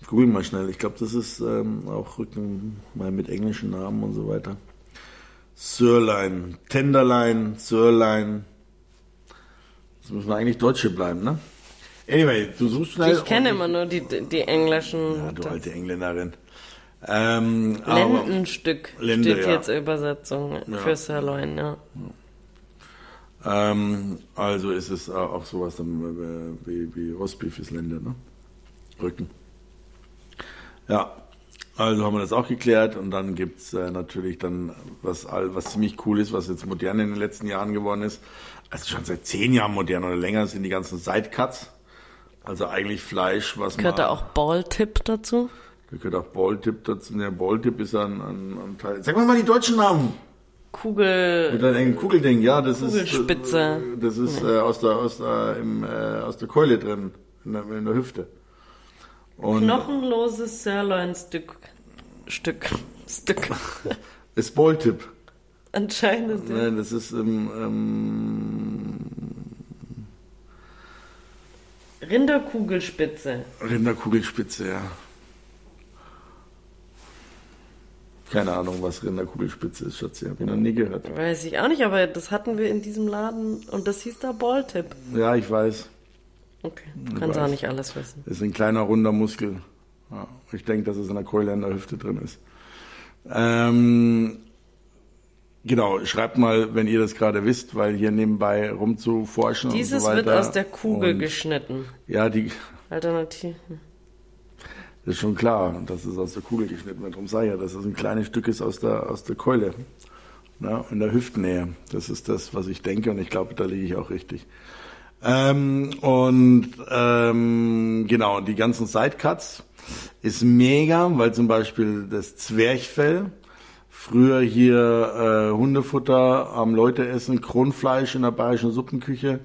Google mal schnell. Ich glaube, das ist ähm, auch Rücken mal mit englischen Namen und so weiter. Sirloin, Tenderlein, Sirloin. Das müssen wir eigentlich Deutsche bleiben, ne? Anyway, du suchst schnell. Ich kenne immer nur die, die englischen. Ja, du alte Engländerin. Ähm, Lendenstück Lende, steht ja. jetzt Übersetzung ja. für Sirloin, ja. Ähm, also ist es auch sowas dann äh, wie, wie Rostbeef ist Lende, ne? Rücken. Ja, also haben wir das auch geklärt und dann gibt's äh, natürlich dann, was, was ziemlich cool ist, was jetzt modern in den letzten Jahren geworden ist, also schon seit zehn Jahren modern oder länger sind die ganzen Sidecuts. Also eigentlich Fleisch, was Gehört man... Gehört da auch Balltip dazu? Da gehört auch Balltip dazu. Der Balltip ist ein, ein, ein Teil... Sag mal mal die deutschen Namen! Kugel... Mit einem Kugelding, ja, das Kugelspitze. ist... Das ist äh, aus, der, aus, der, im, äh, aus der Keule drin, in der, in der Hüfte. Und Knochenloses Sirloin-Stück. Stück. Stück. ist Balltip. Anscheinend. Ja. Nein, das ist ähm, ähm, Rinderkugelspitze. Rinderkugelspitze, ja. Keine Ahnung, was Rinderkugelspitze ist, Schatzi. Hab ich noch nie gehört. Weiß ich auch nicht, aber das hatten wir in diesem Laden und das hieß da Balltip. Ja, ich weiß. Okay, du kannst auch nicht alles wissen. Das ist ein kleiner, runder Muskel. Ja, ich denke, dass es in der Keule in der Hüfte drin ist. Ähm, Genau, schreibt mal, wenn ihr das gerade wisst, weil hier nebenbei rumzuforschen Dieses und so weiter. wird aus der Kugel und, geschnitten. Ja, die. Alternativ. Das ist schon klar, dass es aus der Kugel geschnitten wird. Darum sei ja, dass es ein kleines Stück ist aus der, aus der Keule. Ja, in der Hüftnähe. Das ist das, was ich denke und ich glaube, da liege ich auch richtig. Ähm, und ähm, genau, die ganzen Sidecuts ist mega, weil zum Beispiel das Zwerchfell, Früher hier äh, Hundefutter am Leute essen, Kronfleisch in der bayerischen Suppenküche.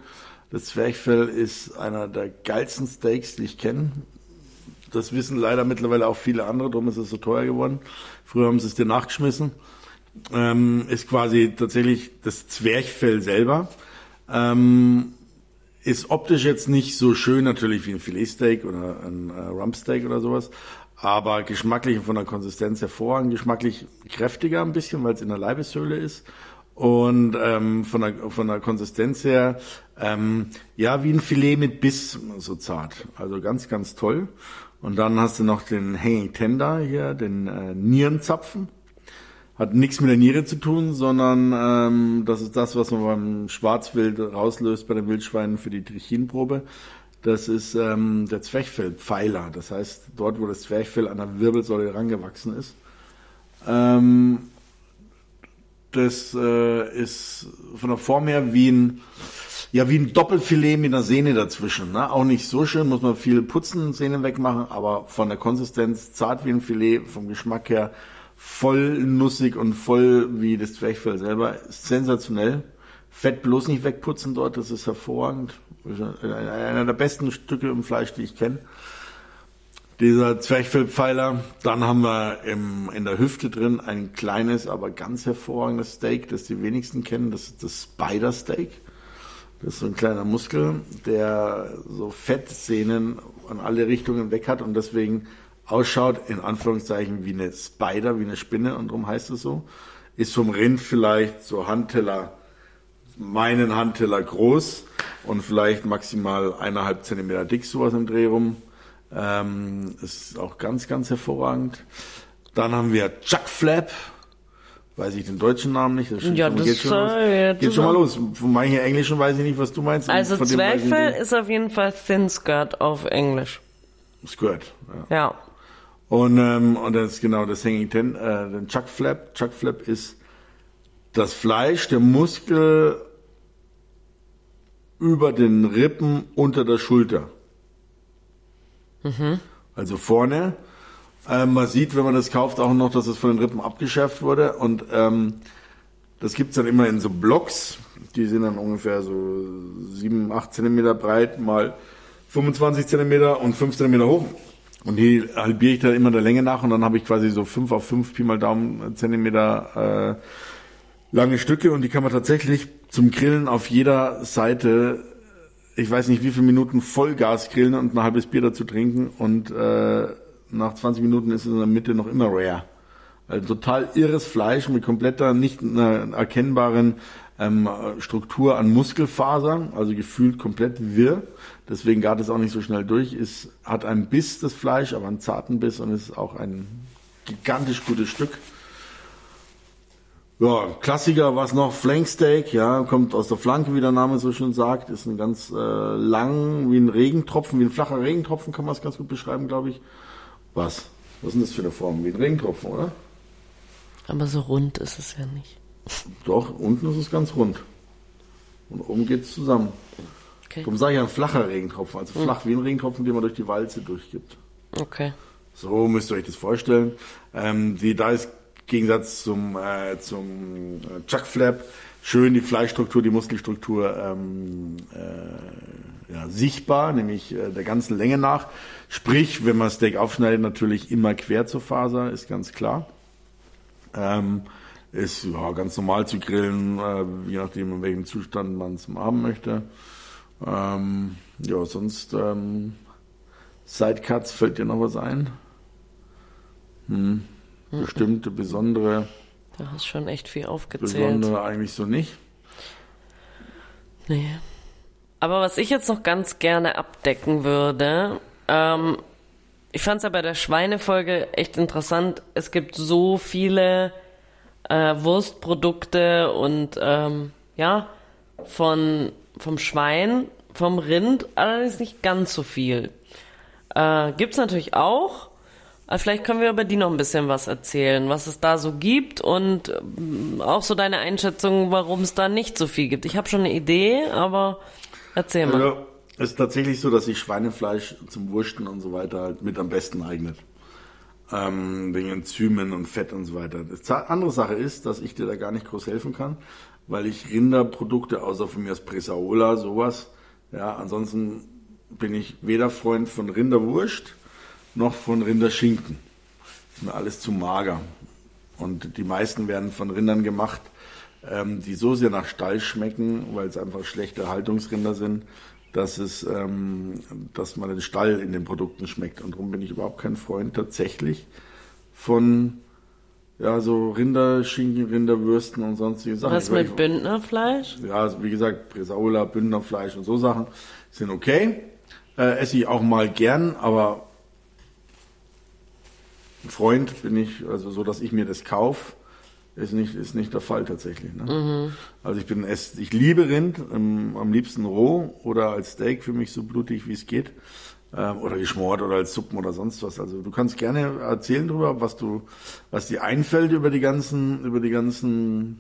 Das Zwerchfell ist einer der geilsten Steaks, die ich kenne. Das wissen leider mittlerweile auch viele andere, darum ist es so teuer geworden. Früher haben sie es dir nachgeschmissen. Ähm, ist quasi tatsächlich das Zwerchfell selber. Ähm, ist optisch jetzt nicht so schön natürlich wie ein Filetsteak oder ein äh, Rumpsteak oder sowas, aber geschmacklich und von der Konsistenz hervorragend, geschmacklich kräftiger ein bisschen, weil es in der Leibeshöhle ist. Und ähm, von, der, von der Konsistenz her, ähm, ja, wie ein Filet mit Biss, so zart. Also ganz, ganz toll. Und dann hast du noch den Hanging Tender hier, den äh, Nierenzapfen. Hat nichts mit der Niere zu tun, sondern ähm, das ist das, was man beim Schwarzwild rauslöst bei den Wildschweinen für die Trichinprobe. Das ist ähm, der Zwerchfellpfeiler. Das heißt, dort, wo das Zwerchfell an der Wirbelsäule herangewachsen ist. Ähm, das äh, ist von der Form her wie ein, ja, wie ein Doppelfilet mit einer Sehne dazwischen. Ne? Auch nicht so schön, muss man viel putzen, Sehne wegmachen, aber von der Konsistenz zart wie ein Filet, vom Geschmack her voll nussig und voll wie das Zwerchfell selber. Sensationell. Fett bloß nicht wegputzen dort, das ist hervorragend. Einer der besten Stücke im Fleisch, die ich kenne. Dieser Zwerchfellpfeiler. Dann haben wir im, in der Hüfte drin ein kleines, aber ganz hervorragendes Steak, das die wenigsten kennen. Das ist das Spider Steak. Das ist so ein kleiner Muskel, der so Fettsehnen an alle Richtungen weg hat und deswegen ausschaut, in Anführungszeichen, wie eine Spider, wie eine Spinne und darum heißt es so. Ist vom Rind vielleicht so Handteller, meinen Handteller groß und vielleicht maximal eineinhalb Zentimeter dick, sowas im Dreh rum. Ähm, ist auch ganz, ganz hervorragend. Dann haben wir Chuck Flap weiß ich den deutschen Namen nicht. Das ja, das geht schon, äh, los. geht schon mal los. Von manchen Englischen weiß ich nicht, was du meinst. Also Zwerchfell ist auf jeden Fall Thin Skirt auf Englisch. Skirt, ja. ja. Und, ähm, und das ist genau das Hanging Ten, äh, den Chuck Flap. Chuck Flap ist das Fleisch, der Muskel über den Rippen unter der Schulter. Mhm. Also vorne ähm, man sieht, wenn man das kauft, auch noch, dass es von den Rippen abgeschärft wurde. Und ähm, das gibt's dann immer in so Blocks. Die sind dann ungefähr so 7, 8 Zentimeter breit mal 25 Zentimeter und 5 Zentimeter hoch. Und die halbiere ich dann immer der Länge nach und dann habe ich quasi so 5 auf 5 Pi mal Daumen Zentimeter äh, lange Stücke und die kann man tatsächlich zum Grillen auf jeder Seite, ich weiß nicht wie viele Minuten Vollgas grillen und ein halbes Bier dazu trinken und äh, nach 20 Minuten ist es in der Mitte noch immer rare. Also total irres Fleisch mit kompletter, nicht erkennbaren ähm, Struktur an Muskelfasern, also gefühlt komplett wirr. Deswegen gart es auch nicht so schnell durch. Es hat einen Biss, das Fleisch, aber einen zarten Biss und ist auch ein gigantisch gutes Stück. Ja, Klassiker, was noch? Flanksteak, ja, kommt aus der Flanke, wie der Name so schön sagt, ist ein ganz äh, lang, wie ein Regentropfen, wie ein flacher Regentropfen kann man es ganz gut beschreiben, glaube ich. Was? Was ist denn das für eine Form? Wie ein Regentropfen, oder? Aber so rund ist es ja nicht. Doch, unten ist es ganz rund. Und oben geht es zusammen. Okay. Darum sage ich ein flacher Regentropfen, also flach hm. wie ein Regentropfen, den man durch die Walze durchgibt. Okay. So müsst ihr euch das vorstellen. Ähm, die, da ist im Gegensatz zum, äh, zum äh, Chuck Flap schön die Fleischstruktur, die Muskelstruktur ähm, äh, ja, sichtbar, nämlich äh, der ganzen Länge nach. Sprich, wenn man Steak aufschneidet, natürlich immer quer zur Faser, ist ganz klar. Ähm, ist ja, ganz normal zu grillen, äh, je nachdem, in welchem Zustand man es haben möchte. Ähm, ja, sonst ähm, Sidecuts, fällt dir noch was ein? Hm, mhm. Bestimmte, besondere. Da hast schon echt viel aufgezählt. Besondere eigentlich so nicht. Nee. Aber was ich jetzt noch ganz gerne abdecken würde, ähm, ich fand es ja bei der Schweinefolge echt interessant. Es gibt so viele äh, Wurstprodukte und ähm, ja, von, vom Schwein, vom Rind, allerdings nicht ganz so viel. Äh, es natürlich auch. Aber vielleicht können wir über die noch ein bisschen was erzählen, was es da so gibt und ähm, auch so deine Einschätzung, warum es da nicht so viel gibt. Ich habe schon eine Idee, aber erzähl mal. Ja, es ist tatsächlich so, dass sich Schweinefleisch zum Wursten und so weiter halt mit am besten eignet. Ähm, wegen Enzymen und Fett und so weiter. Die andere Sache ist, dass ich dir da gar nicht groß helfen kann, weil ich Rinderprodukte, außer von mir aus Bresaola, sowas, ja, ansonsten bin ich weder Freund von Rinderwurst noch von Rinderschinken. Ist mir alles zu mager. Und die meisten werden von Rindern gemacht, ähm, die so sehr nach Stall schmecken, weil es einfach schlechte Haltungsrinder sind, dass es, ähm, dass man den Stall in den Produkten schmeckt. Und darum bin ich überhaupt kein Freund tatsächlich von ja, so Rinderschinken, Rinderwürsten und sonstige Sachen. Was mit Bündnerfleisch? Ja, also wie gesagt, Bresaola, Bündnerfleisch und so Sachen sind okay. Äh, esse ich auch mal gern, aber ein Freund bin ich, also so, dass ich mir das kaufe ist nicht, ist nicht der Fall tatsächlich. Ne? Mhm. Also ich bin es, ich liebe Rind, ähm, am liebsten roh oder als Steak für mich so blutig wie es geht. Ähm, oder geschmort oder als Suppen oder sonst was. Also du kannst gerne erzählen darüber, was du, was dir einfällt über die ganzen, über die ganzen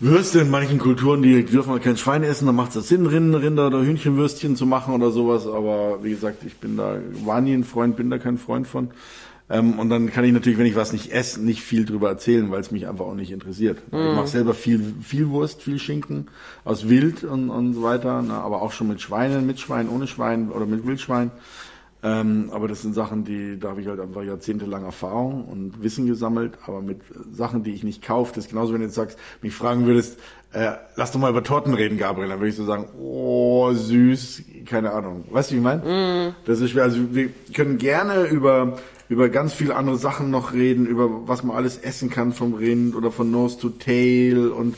Würste in manchen Kulturen, die dürfen halt kein Schwein essen, dann macht es Sinn, Rinder, Rinder oder Hühnchenwürstchen zu machen oder sowas. Aber wie gesagt, ich bin da, war nie ein Freund, bin da kein Freund von. Ähm, und dann kann ich natürlich, wenn ich was nicht esse, nicht viel drüber erzählen, weil es mich einfach auch nicht interessiert. Mhm. Ich mache selber viel, viel Wurst, viel Schinken aus Wild und, und so weiter, ne? aber auch schon mit Schweinen, mit Schwein, ohne Schwein oder mit Wildschwein. Ähm, aber das sind Sachen, die, da habe ich halt einfach jahrzehntelang Erfahrung und Wissen gesammelt, aber mit Sachen, die ich nicht kaufe, das ist genauso, wenn du jetzt sagst, mich fragen würdest, äh, lass doch mal über Torten reden, Gabriel, dann würde ich so sagen, oh, süß, keine Ahnung. Weißt du, wie ich meine? Mm. Das ist schwer. Also wir können gerne über, über ganz viele andere Sachen noch reden, über was man alles essen kann vom Rind oder von Nose to Tail und,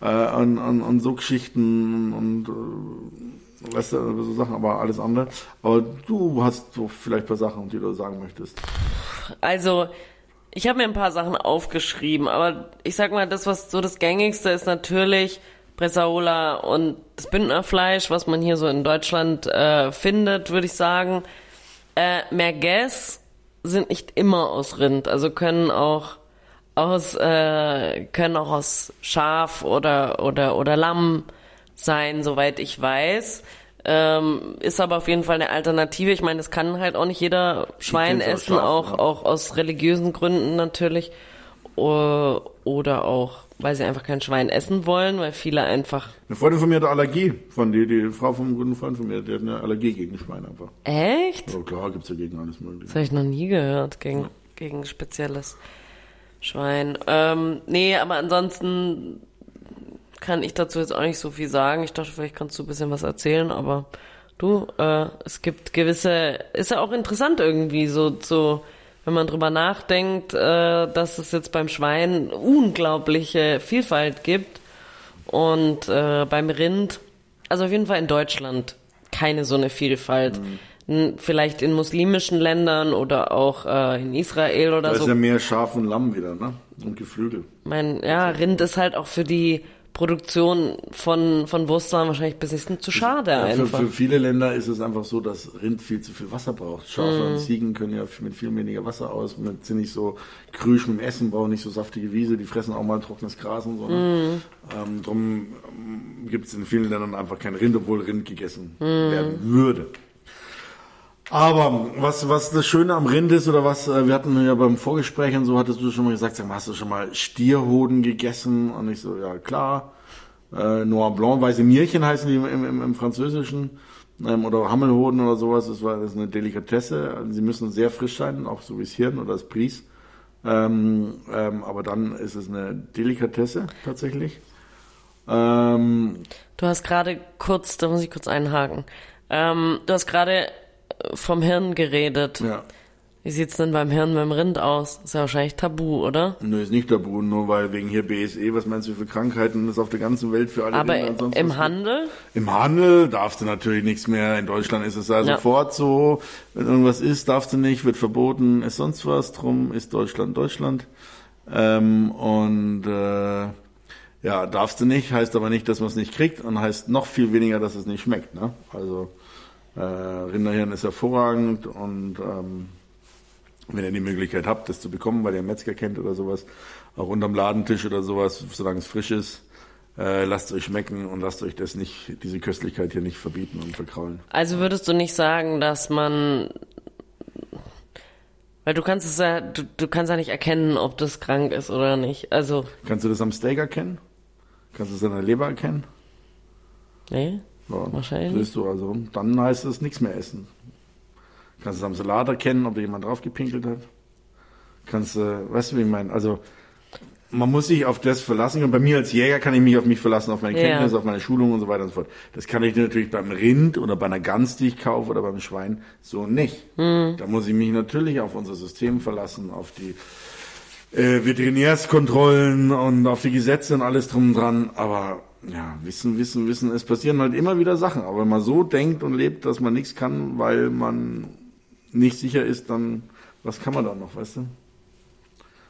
äh, und, und, und so Geschichten und, äh, weißt du, so Sachen, aber alles andere. Aber du hast so vielleicht ein paar Sachen, die du sagen möchtest. Also, ich habe mir ein paar Sachen aufgeschrieben, aber ich sag mal, das, was so das gängigste ist, natürlich Bressaola und das Bündnerfleisch, was man hier so in Deutschland äh, findet, würde ich sagen. Äh, Merguez sind nicht immer aus Rind, also können auch aus äh, können auch aus Schaf oder oder oder Lamm sein, soweit ich weiß. Ähm, ist aber auf jeden Fall eine Alternative. Ich meine, es kann halt auch nicht jeder Schwein essen, scharf, auch, ja. auch aus religiösen Gründen natürlich. Oder auch, weil sie einfach kein Schwein essen wollen, weil viele einfach. Eine Freundin von mir hat Allergie. Von die, die Frau vom guten Freund von mir, die hat eine Allergie gegen Schwein einfach. Echt? Ja, klar, gibt's ja gegen alles mögliche. Das habe ich noch nie gehört, gegen, ja. gegen spezielles Schwein. Ähm, nee, aber ansonsten kann ich dazu jetzt auch nicht so viel sagen. Ich dachte, vielleicht kannst du ein bisschen was erzählen, aber du, äh, es gibt gewisse, ist ja auch interessant irgendwie so, so wenn man drüber nachdenkt, äh, dass es jetzt beim Schwein unglaubliche Vielfalt gibt und äh, beim Rind, also auf jeden Fall in Deutschland keine so eine Vielfalt. Mhm. Vielleicht in muslimischen Ländern oder auch äh, in Israel oder da so. Da ist ja mehr Schaf und Lamm wieder, ne? Und Geflügel. Mein, ja, Rind ist halt auch für die Produktion von, von Wurstwaren wahrscheinlich ein bisschen zu schade ja, einfach. Für, für, viele Länder ist es einfach so, dass Rind viel zu viel Wasser braucht. Schafe mm. und Ziegen können ja mit viel weniger Wasser aus, mit, sind nicht so krüsch mit dem Essen, brauchen nicht so saftige Wiese, die fressen auch mal trockenes Gras und so. Ne? Mm. Ähm, drum ähm, gibt es in vielen Ländern einfach kein Rind, obwohl Rind gegessen mm. werden würde. Aber was, was das Schöne am Rind ist, oder was, äh, wir hatten ja beim Vorgespräch und so, hattest du schon mal gesagt, sag mal, hast du schon mal Stierhoden gegessen? Und ich so, ja klar. Äh, Noir Blanc, weiße Mierchen heißen die im, im, im Französischen. Ähm, oder Hammelhoden oder sowas, das war das ist eine Delikatesse. Also sie müssen sehr frisch sein, auch so wie das Hirn oder das Pries. Ähm, ähm, aber dann ist es eine Delikatesse tatsächlich. Ähm, du hast gerade kurz, da muss ich kurz einhaken. Ähm, du hast gerade vom Hirn geredet. Ja. Wie sieht's denn beim Hirn beim Rind aus? Ist ja wahrscheinlich tabu, oder? Nö, ist nicht tabu, nur weil wegen hier BSE, was meinst du für Krankheiten ist auf der ganzen Welt für alle Aber Rinder im Handel? Im Handel darfst du natürlich nichts mehr. In Deutschland ist es ja, ja, sofort so. Wenn irgendwas ist, darfst du nicht, wird verboten, ist sonst was. Drum ist Deutschland Deutschland. Ähm, und äh, ja, darfst du nicht, heißt aber nicht, dass man es nicht kriegt und heißt noch viel weniger, dass es nicht schmeckt. Ne? Also äh, Rinderhirn ist hervorragend und ähm, wenn ihr die Möglichkeit habt, das zu bekommen, weil ihr einen Metzger kennt oder sowas, auch unterm Ladentisch oder sowas, solange es frisch ist, äh, lasst euch schmecken und lasst euch das nicht, diese Köstlichkeit hier nicht verbieten und verkraulen. Also würdest du nicht sagen, dass man weil du kannst es ja, du, du kannst ja nicht erkennen, ob das krank ist oder nicht. Also. Kannst du das am Steak erkennen? Kannst du es an der Leber erkennen? Nee. Ja, Wahrscheinlich. Siehst du, also dann heißt es nichts mehr essen. Kannst du am Salat erkennen, ob da jemand drauf gepinkelt hat. Kannst du, äh, weißt du, wie ich meine? Also man muss sich auf das verlassen. Und bei mir als Jäger kann ich mich auf mich verlassen, auf meine Kenntnisse, ja. auf meine Schulung und so weiter und so fort. Das kann ich natürlich beim Rind oder bei einer Gans, die ich kaufe, oder beim Schwein so nicht. Mhm. Da muss ich mich natürlich auf unser System verlassen, auf die äh, Veterinärskontrollen und auf die Gesetze und alles drum und dran. Aber ja, wissen, wissen, wissen. Es passieren halt immer wieder Sachen. Aber wenn man so denkt und lebt, dass man nichts kann, weil man nicht sicher ist, dann was kann man da noch, weißt du?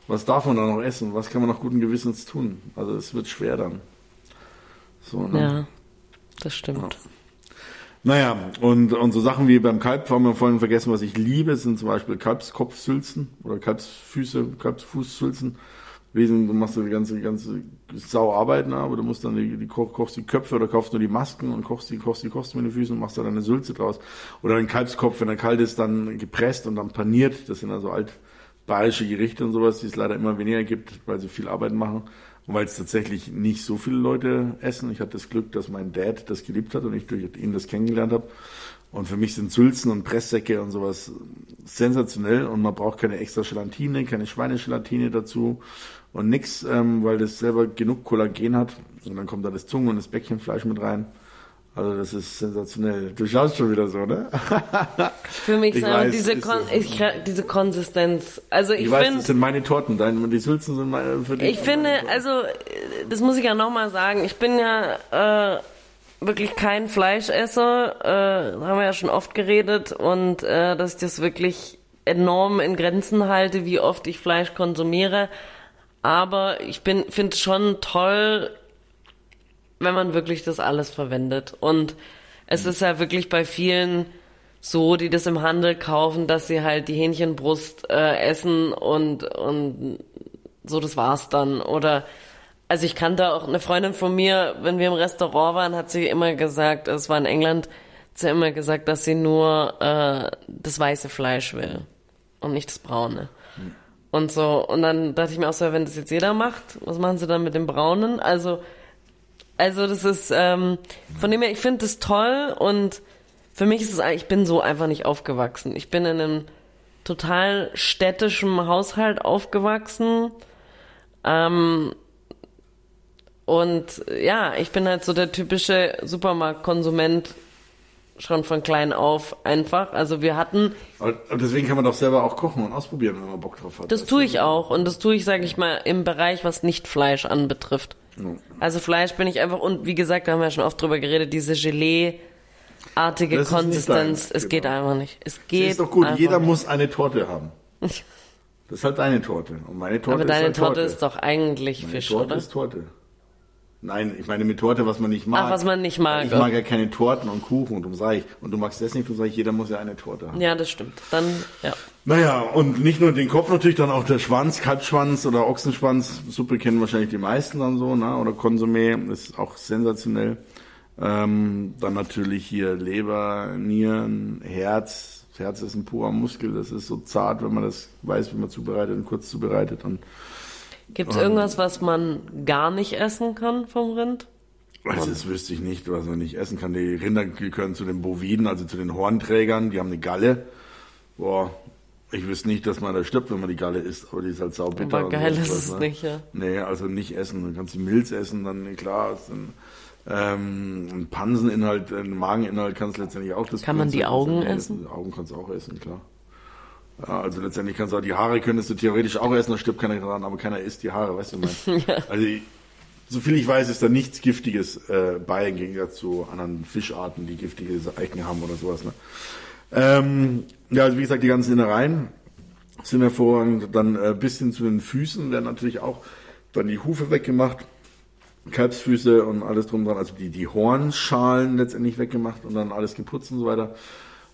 Was darf man da noch essen? Was kann man noch guten Gewissens tun? Also es wird schwer dann. So, ne? Ja, das stimmt. Ja. Naja, und, und so Sachen wie beim Kalb haben wir vorhin vergessen, was ich liebe, sind zum Beispiel Kalbskopfsülzen oder Kalbsfüße, Kalbsfußsülzen. Riesen, du machst die ganze, ganze Sau arbeiten, aber du musst dann die, die kochst die Köpfe oder kaufst nur die Masken und kochst die, kochst die, kochst mit den Füßen und machst da eine Sülze draus. Oder ein Kalbskopf, wenn er kalt ist, dann gepresst und dann paniert. Das sind also alt bayerische Gerichte und sowas, die es leider immer weniger gibt, weil sie viel Arbeit machen. Und weil es tatsächlich nicht so viele Leute essen. Ich hatte das Glück, dass mein Dad das geliebt hat und ich durch ihn das kennengelernt habe. Und für mich sind Sülzen und Presssäcke und sowas sensationell und man braucht keine extra Gelatine, keine Schweinegelatine dazu und nix, ähm, weil das selber genug Kollagen hat. Und dann kommt da das Zungen- und das Bäckchenfleisch mit rein. Also das ist sensationell. Du schaust schon wieder so, ne? Für mich Ich weiß, diese, Kon ich, diese Konsistenz. Also ich, Ich, weiß, finde, das sind meine Torten, deine, die Sülzen sind meine, für dich. ich finde, also das muss ich ja nochmal sagen. Ich bin ja äh, wirklich kein Fleischesser. Äh, haben wir ja schon oft geredet und äh, dass ich das wirklich enorm in Grenzen halte, wie oft ich Fleisch konsumiere. Aber ich bin finde es schon toll, wenn man wirklich das alles verwendet. Und es ist ja wirklich bei vielen so, die das im Handel kaufen, dass sie halt die Hähnchenbrust äh, essen und, und so, das war's dann. Oder, also ich kannte auch eine Freundin von mir, wenn wir im Restaurant waren, hat sie immer gesagt, es war in England, hat sie immer gesagt, dass sie nur äh, das weiße Fleisch will und nicht das braune. Und so, und dann dachte ich mir auch so, wenn das jetzt jeder macht, was machen sie dann mit dem braunen? Also, also das ist, ähm, von dem her, ich finde das toll und für mich ist es, ich bin so einfach nicht aufgewachsen. Ich bin in einem total städtischen Haushalt aufgewachsen. Ähm, und ja, ich bin halt so der typische Supermarktkonsument schon von klein auf einfach. Also wir hatten, aber deswegen kann man doch selber auch kochen und ausprobieren, wenn man Bock drauf hat. das tue ich auch und das tue ich, sage ich mal, im Bereich, was nicht Fleisch anbetrifft. Also Fleisch bin ich einfach und wie gesagt, da haben wir ja schon oft drüber geredet, diese Gelee-artige Das ist nicht Konsistenz, es geht genau. einfach nicht. Es Das geht ist doch gut, jeder nicht. muss eine Torte haben. Das ist halt deine Torte. Und meine Torte Aber ist deine halt Torte Torte. ist doch eigentlich Meine Fisch, Torte oder? ist Torte. Nein, ich meine mit Torte, was man nicht mag. Ach, was man nicht mag, Ich mag ja keine Torten und Kuchen und darum sag ich. Und du magst das nicht, du sag ich, jeder muss ja eine Torte haben. Ja, das stimmt. Dann, ja. Naja, und nicht nur den Kopf natürlich, dann auch der Schwanz, Kalbschwanz oder Ochsenschwanz. Suppe kennen wahrscheinlich die meisten dann so, ne? Oder Konsumé, ist auch sensationell. Ähm, dann natürlich hier Leber, Nieren, Herz. Das Herz ist ein purer Muskel, das ist so zart, wenn man das weiß, wie man zubereitet und kurz zubereitet. Und Gibt es irgendwas, was man gar nicht essen kann vom Rind? Also das wüsste ich nicht, was man nicht essen kann. Die Rinder gehören zu den Boviden, also zu den Hornträgern. Die haben eine Galle. Boah, ich wüsste nicht, dass man da stirbt, wenn man die Galle isst, aber die ist halt saubitter. Aber geil ist es ne? nicht, ja. Nee, also nicht essen. Dann kannst du Milz essen, dann klar, ist ein, ähm, ein Panseninhalt, ein Mageninhalt kannst du letztendlich auch. Das Kann man die Augen essen? Die Augen kannst du auch essen, klar. Ja, also letztendlich kannst du auch die Haare könntest du theoretisch auch essen, da stirbt keiner dran, aber keiner isst die Haare, weißt du, meine? Also ich, so viel ich weiß, ist da nichts Giftiges äh, bei, im Gegensatz zu anderen Fischarten, die giftige Eichen haben oder sowas. Ne? Ähm, ja, also wie gesagt, die ganzen Innereien sind hervorragend. Dann äh, bis hin zu den Füßen werden natürlich auch dann die Hufe weggemacht, Kalbsfüße und alles drum dran, also die, die Hornschalen letztendlich weggemacht und dann alles geputzt und so weiter.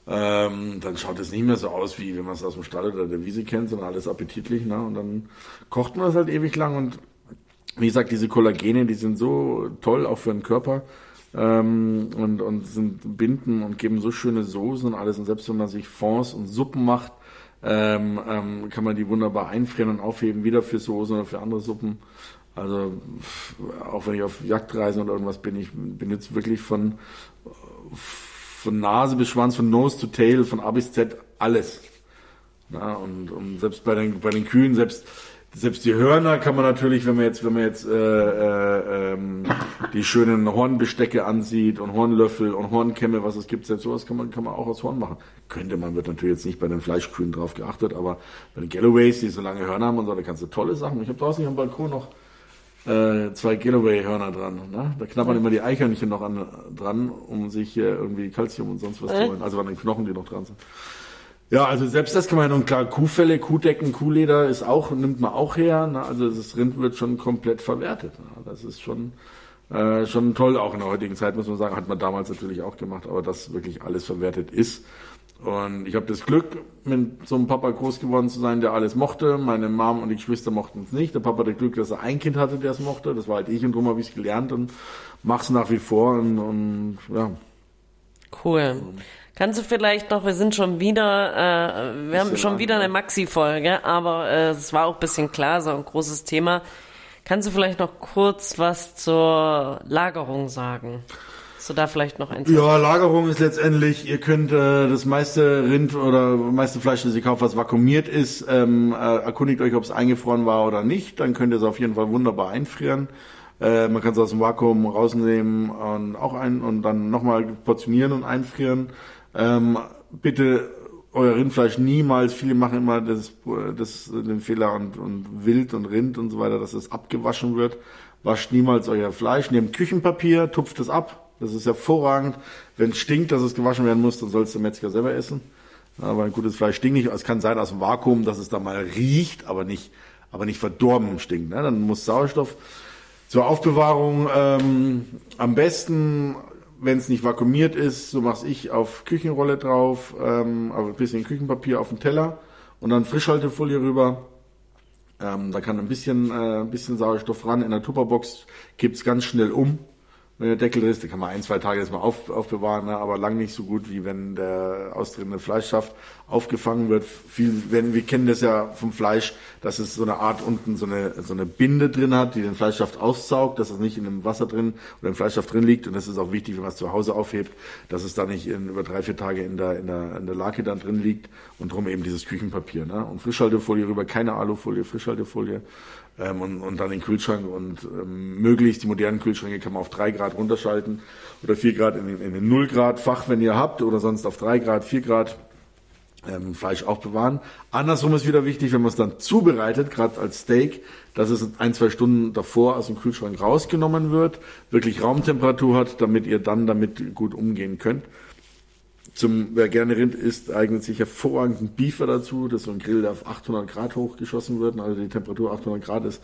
Ähm, dann schaut es nicht mehr so aus, wie wenn man es aus dem Stall oder der Wiese kennt, sondern alles appetitlich. Ne? Und dann kocht man das halt ewig lang und wie gesagt, diese Kollagene, die sind so toll auch für den Körper ähm, und, und sind binden und geben so schöne Soßen und alles. Und selbst wenn man sich Fonds und Suppen macht, ähm, ähm, kann man die wunderbar einfrieren und aufheben, wieder für Soßen oder für andere Suppen. Also auch wenn ich auf Jagdreisen oder irgendwas bin, ich bin jetzt wirklich von, von Nase bis Schwanz, von Nose to Tail, von A bis Z, alles. Ja, und, und selbst bei den, bei den Kühen, selbst, selbst die Hörner kann man natürlich, wenn man jetzt, wenn man jetzt äh, äh, ähm, die schönen Hornbestecke ansieht und Hornlöffel und Hornkämme, was es gibt, selbst sowas kann man, kann man auch aus Horn machen. Könnte man, wird natürlich jetzt nicht bei den Fleischkühen drauf geachtet, aber bei den Galloways, die so lange Hörner haben und so, da kannst du tolle Sachen. Ich habe draußen am Balkon noch äh, zwei Galloway-Hörner dran. Ne? Da knabbern immer die Eichhörnchen noch an, dran, um sich hier irgendwie Kalzium und sonst was zu Äh? holen. Also an den Knochen, die noch dran sind. Ja, also selbst das kann man, und klar, Kuhfelle, Kuhdecken, Kuhleder ist auch, nimmt man auch her. Ne? Also das Rind wird schon komplett verwertet. Ne? Das ist schon, äh, schon toll, auch in der heutigen Zeit, muss man sagen, hat man damals natürlich auch gemacht, aber dass wirklich alles verwertet ist Und ich habe das Glück, mit so einem Papa groß geworden zu sein, der alles mochte. Meine Mom und die Geschwister mochten es nicht. Der Papa hatte Glück, dass er ein Kind hatte, der es mochte. Das war halt ich und darum habe ich es gelernt und mach's nach wie vor und, und ja. Cool. Kannst du vielleicht noch, wir sind schon wieder, äh, wir haben schon wieder eine Maxi-Folge, aber äh, es war auch ein bisschen klar, so ein großes Thema. Kannst du vielleicht noch kurz was zur Lagerung sagen? Hast du da vielleicht noch ein Ja, Lagerung ist letztendlich, ihr könnt äh, das meiste Rind oder meiste Fleisch, das ihr kauft, was vakuumiert ist, ähm, äh, erkundigt euch, ob es eingefroren war oder nicht. Dann könnt ihr es auf jeden Fall wunderbar einfrieren. Äh, man kann es aus dem Vakuum rausnehmen und auch ein und dann nochmal portionieren und einfrieren. Ähm, bitte euer Rindfleisch niemals, viele machen immer das, das, den Fehler und, und Wild und Rind und so weiter, dass es abgewaschen wird. Wascht niemals euer Fleisch, nehmt Küchenpapier, tupft es ab, das ist hervorragend. Wenn es stinkt, dass es gewaschen werden muss, dann soll es der Metzger selber essen. Aber ein gutes Fleisch stinkt nicht. Es kann sein aus dem Vakuum, dass es da mal riecht, aber nicht, aber nicht verdorben stinkt. Ne? Dann muss Sauerstoff zur Aufbewahrung ähm, am besten, wenn es nicht vakuumiert ist, so mache ich auf Küchenrolle drauf, ähm, ein bisschen Küchenpapier auf den Teller und dann Frischhaltefolie rüber. Ähm, da kann ein bisschen, äh, ein bisschen Sauerstoff ran. In der Tupperbox gibt's ganz schnell um wenn der Deckel ist, den kann man ein, zwei Tage erstmal auf, aufbewahren, ne? aber lang nicht so gut, wie wenn der austretende Fleischsaft aufgefangen wird. Viel, wenn, wir kennen das ja vom Fleisch, dass es so eine Art unten so eine, so eine Binde drin hat, die den Fleischsaft aussaugt, dass es nicht in dem Wasser drin oder im Fleischsaft drin liegt. Und das ist auch wichtig, wenn man es zu Hause aufhebt, dass es da nicht in, über drei, vier Tage in der, in der, in der Lake dann drin liegt und drum eben dieses Küchenpapier. Ne? Und Frischhaltefolie rüber, keine Alufolie, Frischhaltefolie ähm, und, und dann den Kühlschrank und ähm, möglichst die modernen Kühlschränke kann man auf drei Grad runterschalten oder vier Grad in, in den null Grad Fach, wenn ihr habt, oder sonst auf drei Grad, vier Grad ähm, Fleisch aufbewahren. Andersrum ist wieder wichtig, wenn man es dann zubereitet, gerade als Steak, dass es ein, zwei Stunden davor aus dem Kühlschrank rausgenommen wird, wirklich Raumtemperatur hat, damit ihr dann damit gut umgehen könnt. Zum, wer gerne Rind isst, eignet sich hervorragend ein Beefer dazu. Das ist so ein Grill, der auf 800 Grad hochgeschossen wird, also die Temperatur 800 Grad ist.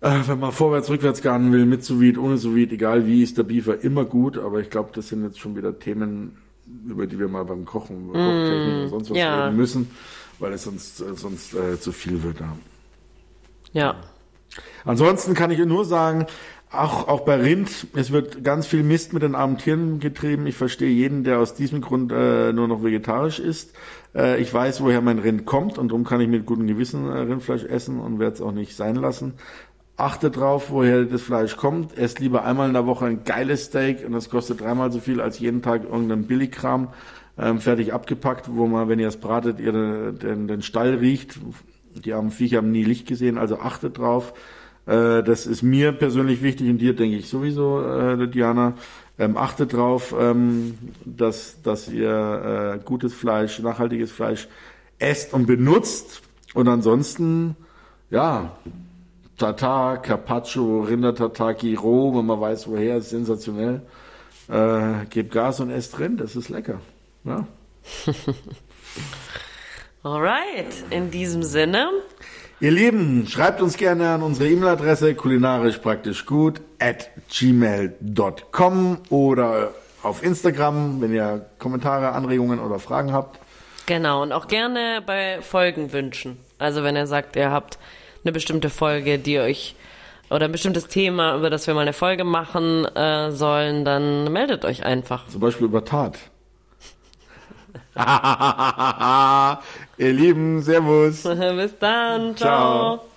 Äh, wenn man vorwärts, rückwärts garen will, mit sous ohne sous egal wie, ist der Beefer immer gut. Aber ich glaube, das sind jetzt schon wieder Themen, über die wir mal beim Kochen, mm, Kochtechnik oder sonst was ja. reden müssen, weil es sonst, äh, sonst äh, zu viel wird. Ja. ja. Ansonsten kann ich nur sagen, auch, auch bei Rind, es wird ganz viel Mist mit den armen Tieren getrieben. Ich verstehe jeden, der aus diesem Grund äh, nur noch vegetarisch ist. Äh, ich weiß, woher mein Rind kommt und darum kann ich mit gutem Gewissen äh, Rindfleisch essen und werde es auch nicht sein lassen. Achte drauf, woher das Fleisch kommt. Esst lieber einmal in der Woche ein geiles Steak und das kostet dreimal so viel als jeden Tag irgendein Billigkram ähm, fertig abgepackt, wo man, wenn ihr es bratet, ihr den, den Stall riecht. Die armen Viecher haben nie Licht gesehen, also achtet drauf. Äh, das ist mir persönlich wichtig und dir denke ich sowieso, äh, Diana. Ähm, achtet drauf, ähm, dass, dass ihr äh, gutes Fleisch, nachhaltiges Fleisch esst und benutzt. Und ansonsten, ja, Tata, Carpaccio, Rindertataki, roh, wenn man weiß woher, ist sensationell. Äh, gebt Gas und esst drin, das ist lecker. Ja. Alright, in diesem Sinne Ihr Lieben, schreibt uns gerne an unsere E-Mail-Adresse kulinarisch praktisch gut at gmail.com oder auf Instagram, wenn ihr Kommentare, Anregungen oder Fragen habt. Genau, und auch gerne bei Folgen wünschen. Also wenn ihr sagt, ihr habt eine bestimmte Folge, die euch oder ein bestimmtes Thema, über das wir mal eine Folge machen äh, sollen, dann meldet euch einfach. Zum Beispiel über Tat. Ihr Lieben, Servus. Bis dann. ciao. ciao.